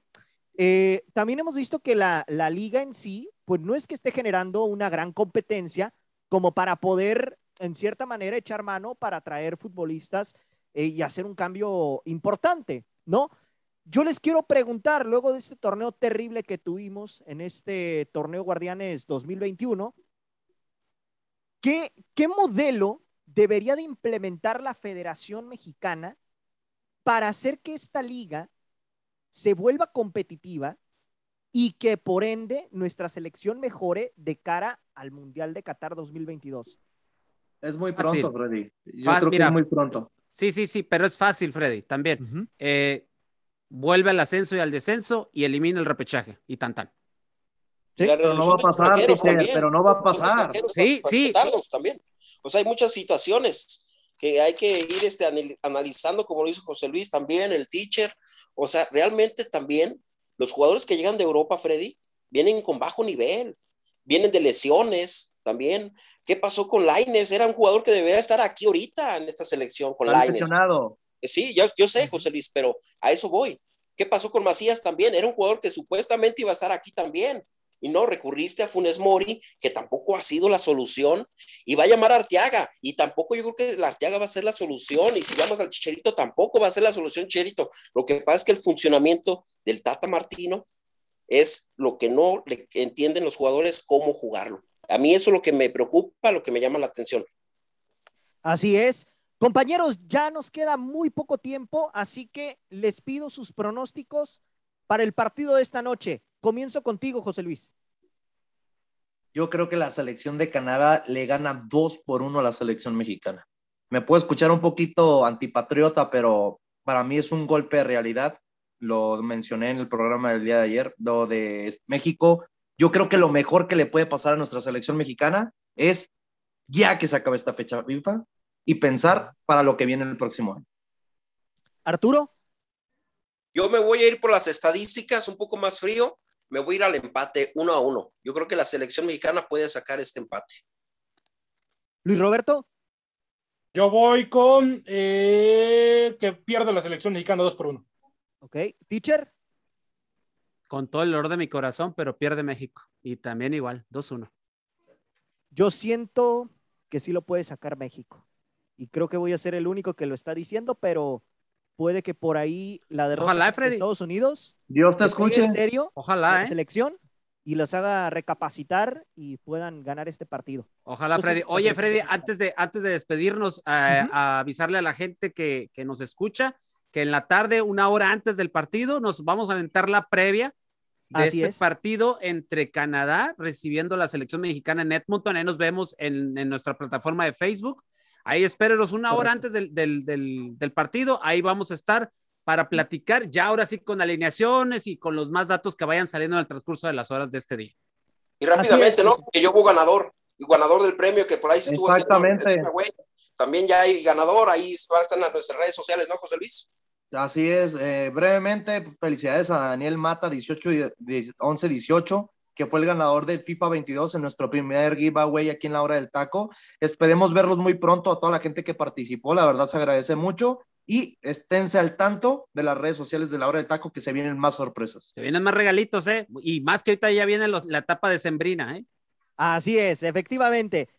Eh, también hemos visto que la, la liga en sí, pues no es que esté generando una gran competencia como para poder, en cierta manera, echar mano para traer futbolistas eh, y hacer un cambio importante, ¿no? Yo les quiero preguntar, luego de este torneo terrible que tuvimos en este torneo Guardianes 2021, ¿qué, qué modelo debería de implementar la Federación Mexicana para hacer que esta liga se vuelva competitiva y que por ende nuestra selección mejore de cara al Mundial de Qatar 2022? Es muy Fácil. pronto, Freddy. Yo creo mira. que es muy pronto. Sí, sí, sí, pero es fácil, Freddy, también. Eh, vuelve al ascenso y al descenso y elimina el repechaje y tan tan. Pero no va a pasar, también, pero no va a pasar. Sí, para- sí, para también. O sea, hay muchas situaciones que hay que ir este, anal- analizando, como lo hizo José Luis también, el teacher. O sea, realmente también los jugadores que llegan de Europa, Freddy, vienen con bajo nivel, vienen de lesiones también. ¿Qué pasó con Laines? Era un jugador que debería estar aquí ahorita en esta selección con Laines. Eh, Sí, yo, yo sé, José Luis, pero a eso voy. ¿Qué pasó con Macías también? Era un jugador que supuestamente iba a estar aquí también. Y no, recurriste a Funes Mori, que tampoco ha sido la solución. Y va a llamar a Arteaga. Y tampoco yo creo que la Arteaga va a ser la solución. Y si llamas al Chicherito, tampoco va a ser la solución, Chicherito. Lo que pasa es que el funcionamiento del Tata Martino es lo que no le entienden los jugadores cómo jugarlo. A mí eso es lo que me preocupa, lo que me llama la atención. Así es. Compañeros, ya nos queda muy poco tiempo, así que les pido sus pronósticos para el partido de esta noche. Comienzo contigo, José Luis. Yo creo que la selección de Canadá le gana dos por uno a la selección mexicana. Me puedo escuchar un poquito antipatriota, pero para mí es un golpe de realidad. Lo mencioné en el programa del día de ayer, lo de México. Yo creo que lo mejor que le puede pasar a nuestra selección mexicana es ya que se acabe esta fecha FIFA y pensar para lo que viene el próximo año. Arturo, Yo me voy a ir por las estadísticas un poco más frío. Me voy a ir al empate uno a uno. Yo creo que la selección mexicana puede sacar este empate. Luis Roberto, Yo voy con eh, que pierde la selección mexicana 2 por 1. ok. Teacher, Con todo el dolor de mi corazón, pero pierde México. Y también igual, 2-1. yo siento que sí lo puede sacar México. Y creo que voy a ser el único que lo está diciendo, pero puede que por ahí la derrota Ojalá, de Freddy. Estados Unidos Dios te escuche. en serio Ojalá, la ¿eh? selección y los haga recapacitar y puedan ganar este partido. Ojalá, Entonces, Freddy. Oye, Freddy, antes de, antes de despedirnos, a, a avisarle a la gente que, que nos escucha que en la tarde, una hora antes del partido, nos vamos a aventar la previa de Así este es. partido entre Canadá recibiendo la selección mexicana en Edmonton. Ahí nos vemos en, en nuestra plataforma de Facebook. Ahí espérenos una hora antes del, del- del- del partido. Ahí vamos a estar para platicar ya ahora sí con alineaciones y con los más datos que vayan saliendo en el transcurso de las horas de este día. Y rápidamente. ¿no? Que yo hubo ganador, y ganador del premio que por ahí se estuvo haciendo Exactamente. güey. También ya hay ganador, ahí en nuestras redes sociales, ¿no, José Luis? Así es, eh, brevemente, felicidades a Daniel Mata, 18 y 11-18, que fue el ganador del FIFA 22 en nuestro primer giveaway aquí en la hora del taco. Esperemos verlos muy pronto a toda la gente que participó, la verdad se agradece mucho y esténse al tanto de las redes sociales de la hora del taco que se vienen más sorpresas. Se vienen más regalitos, ¿eh? Y más que ahorita ya viene los- la etapa de Sembrina, ¿eh? Así es, efectivamente.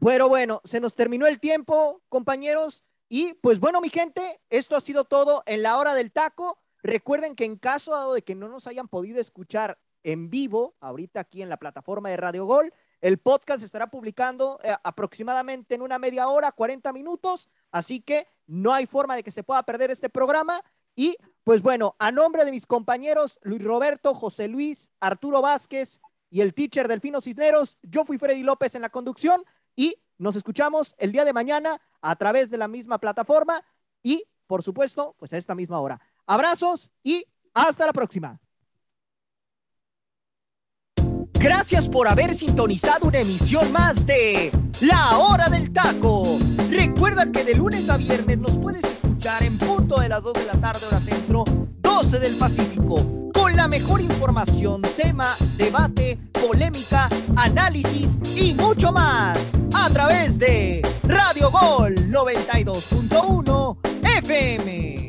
Bueno, bueno, se nos terminó el tiempo, compañeros. Y pues bueno, mi gente, esto ha sido todo en la hora del taco. Recuerden que en caso dado de que no nos hayan podido escuchar en vivo, ahorita aquí en la plataforma de Radio Gol, el podcast se estará publicando eh, aproximadamente en una media hora, 40 minutos. Así que no hay forma de que se pueda perder este programa. Y pues bueno, a nombre de mis compañeros Luis Roberto, José Luis, Arturo Vázquez y el teacher Delfino Cisneros, yo fui Freddy López en la conducción y nos escuchamos el día de mañana a través de la misma plataforma y, por supuesto, pues a esta misma hora. Abrazos y hasta la próxima. Gracias por haber sintonizado una emisión más de La Hora del Taco. Recuerda que de lunes a viernes nos puedes escuchar en punto de las 2 de la tarde hora centro, Voces del Pacífico, con la mejor información, tema, debate, polémica, análisis y mucho más a través de Radio Gol 92.1 FM.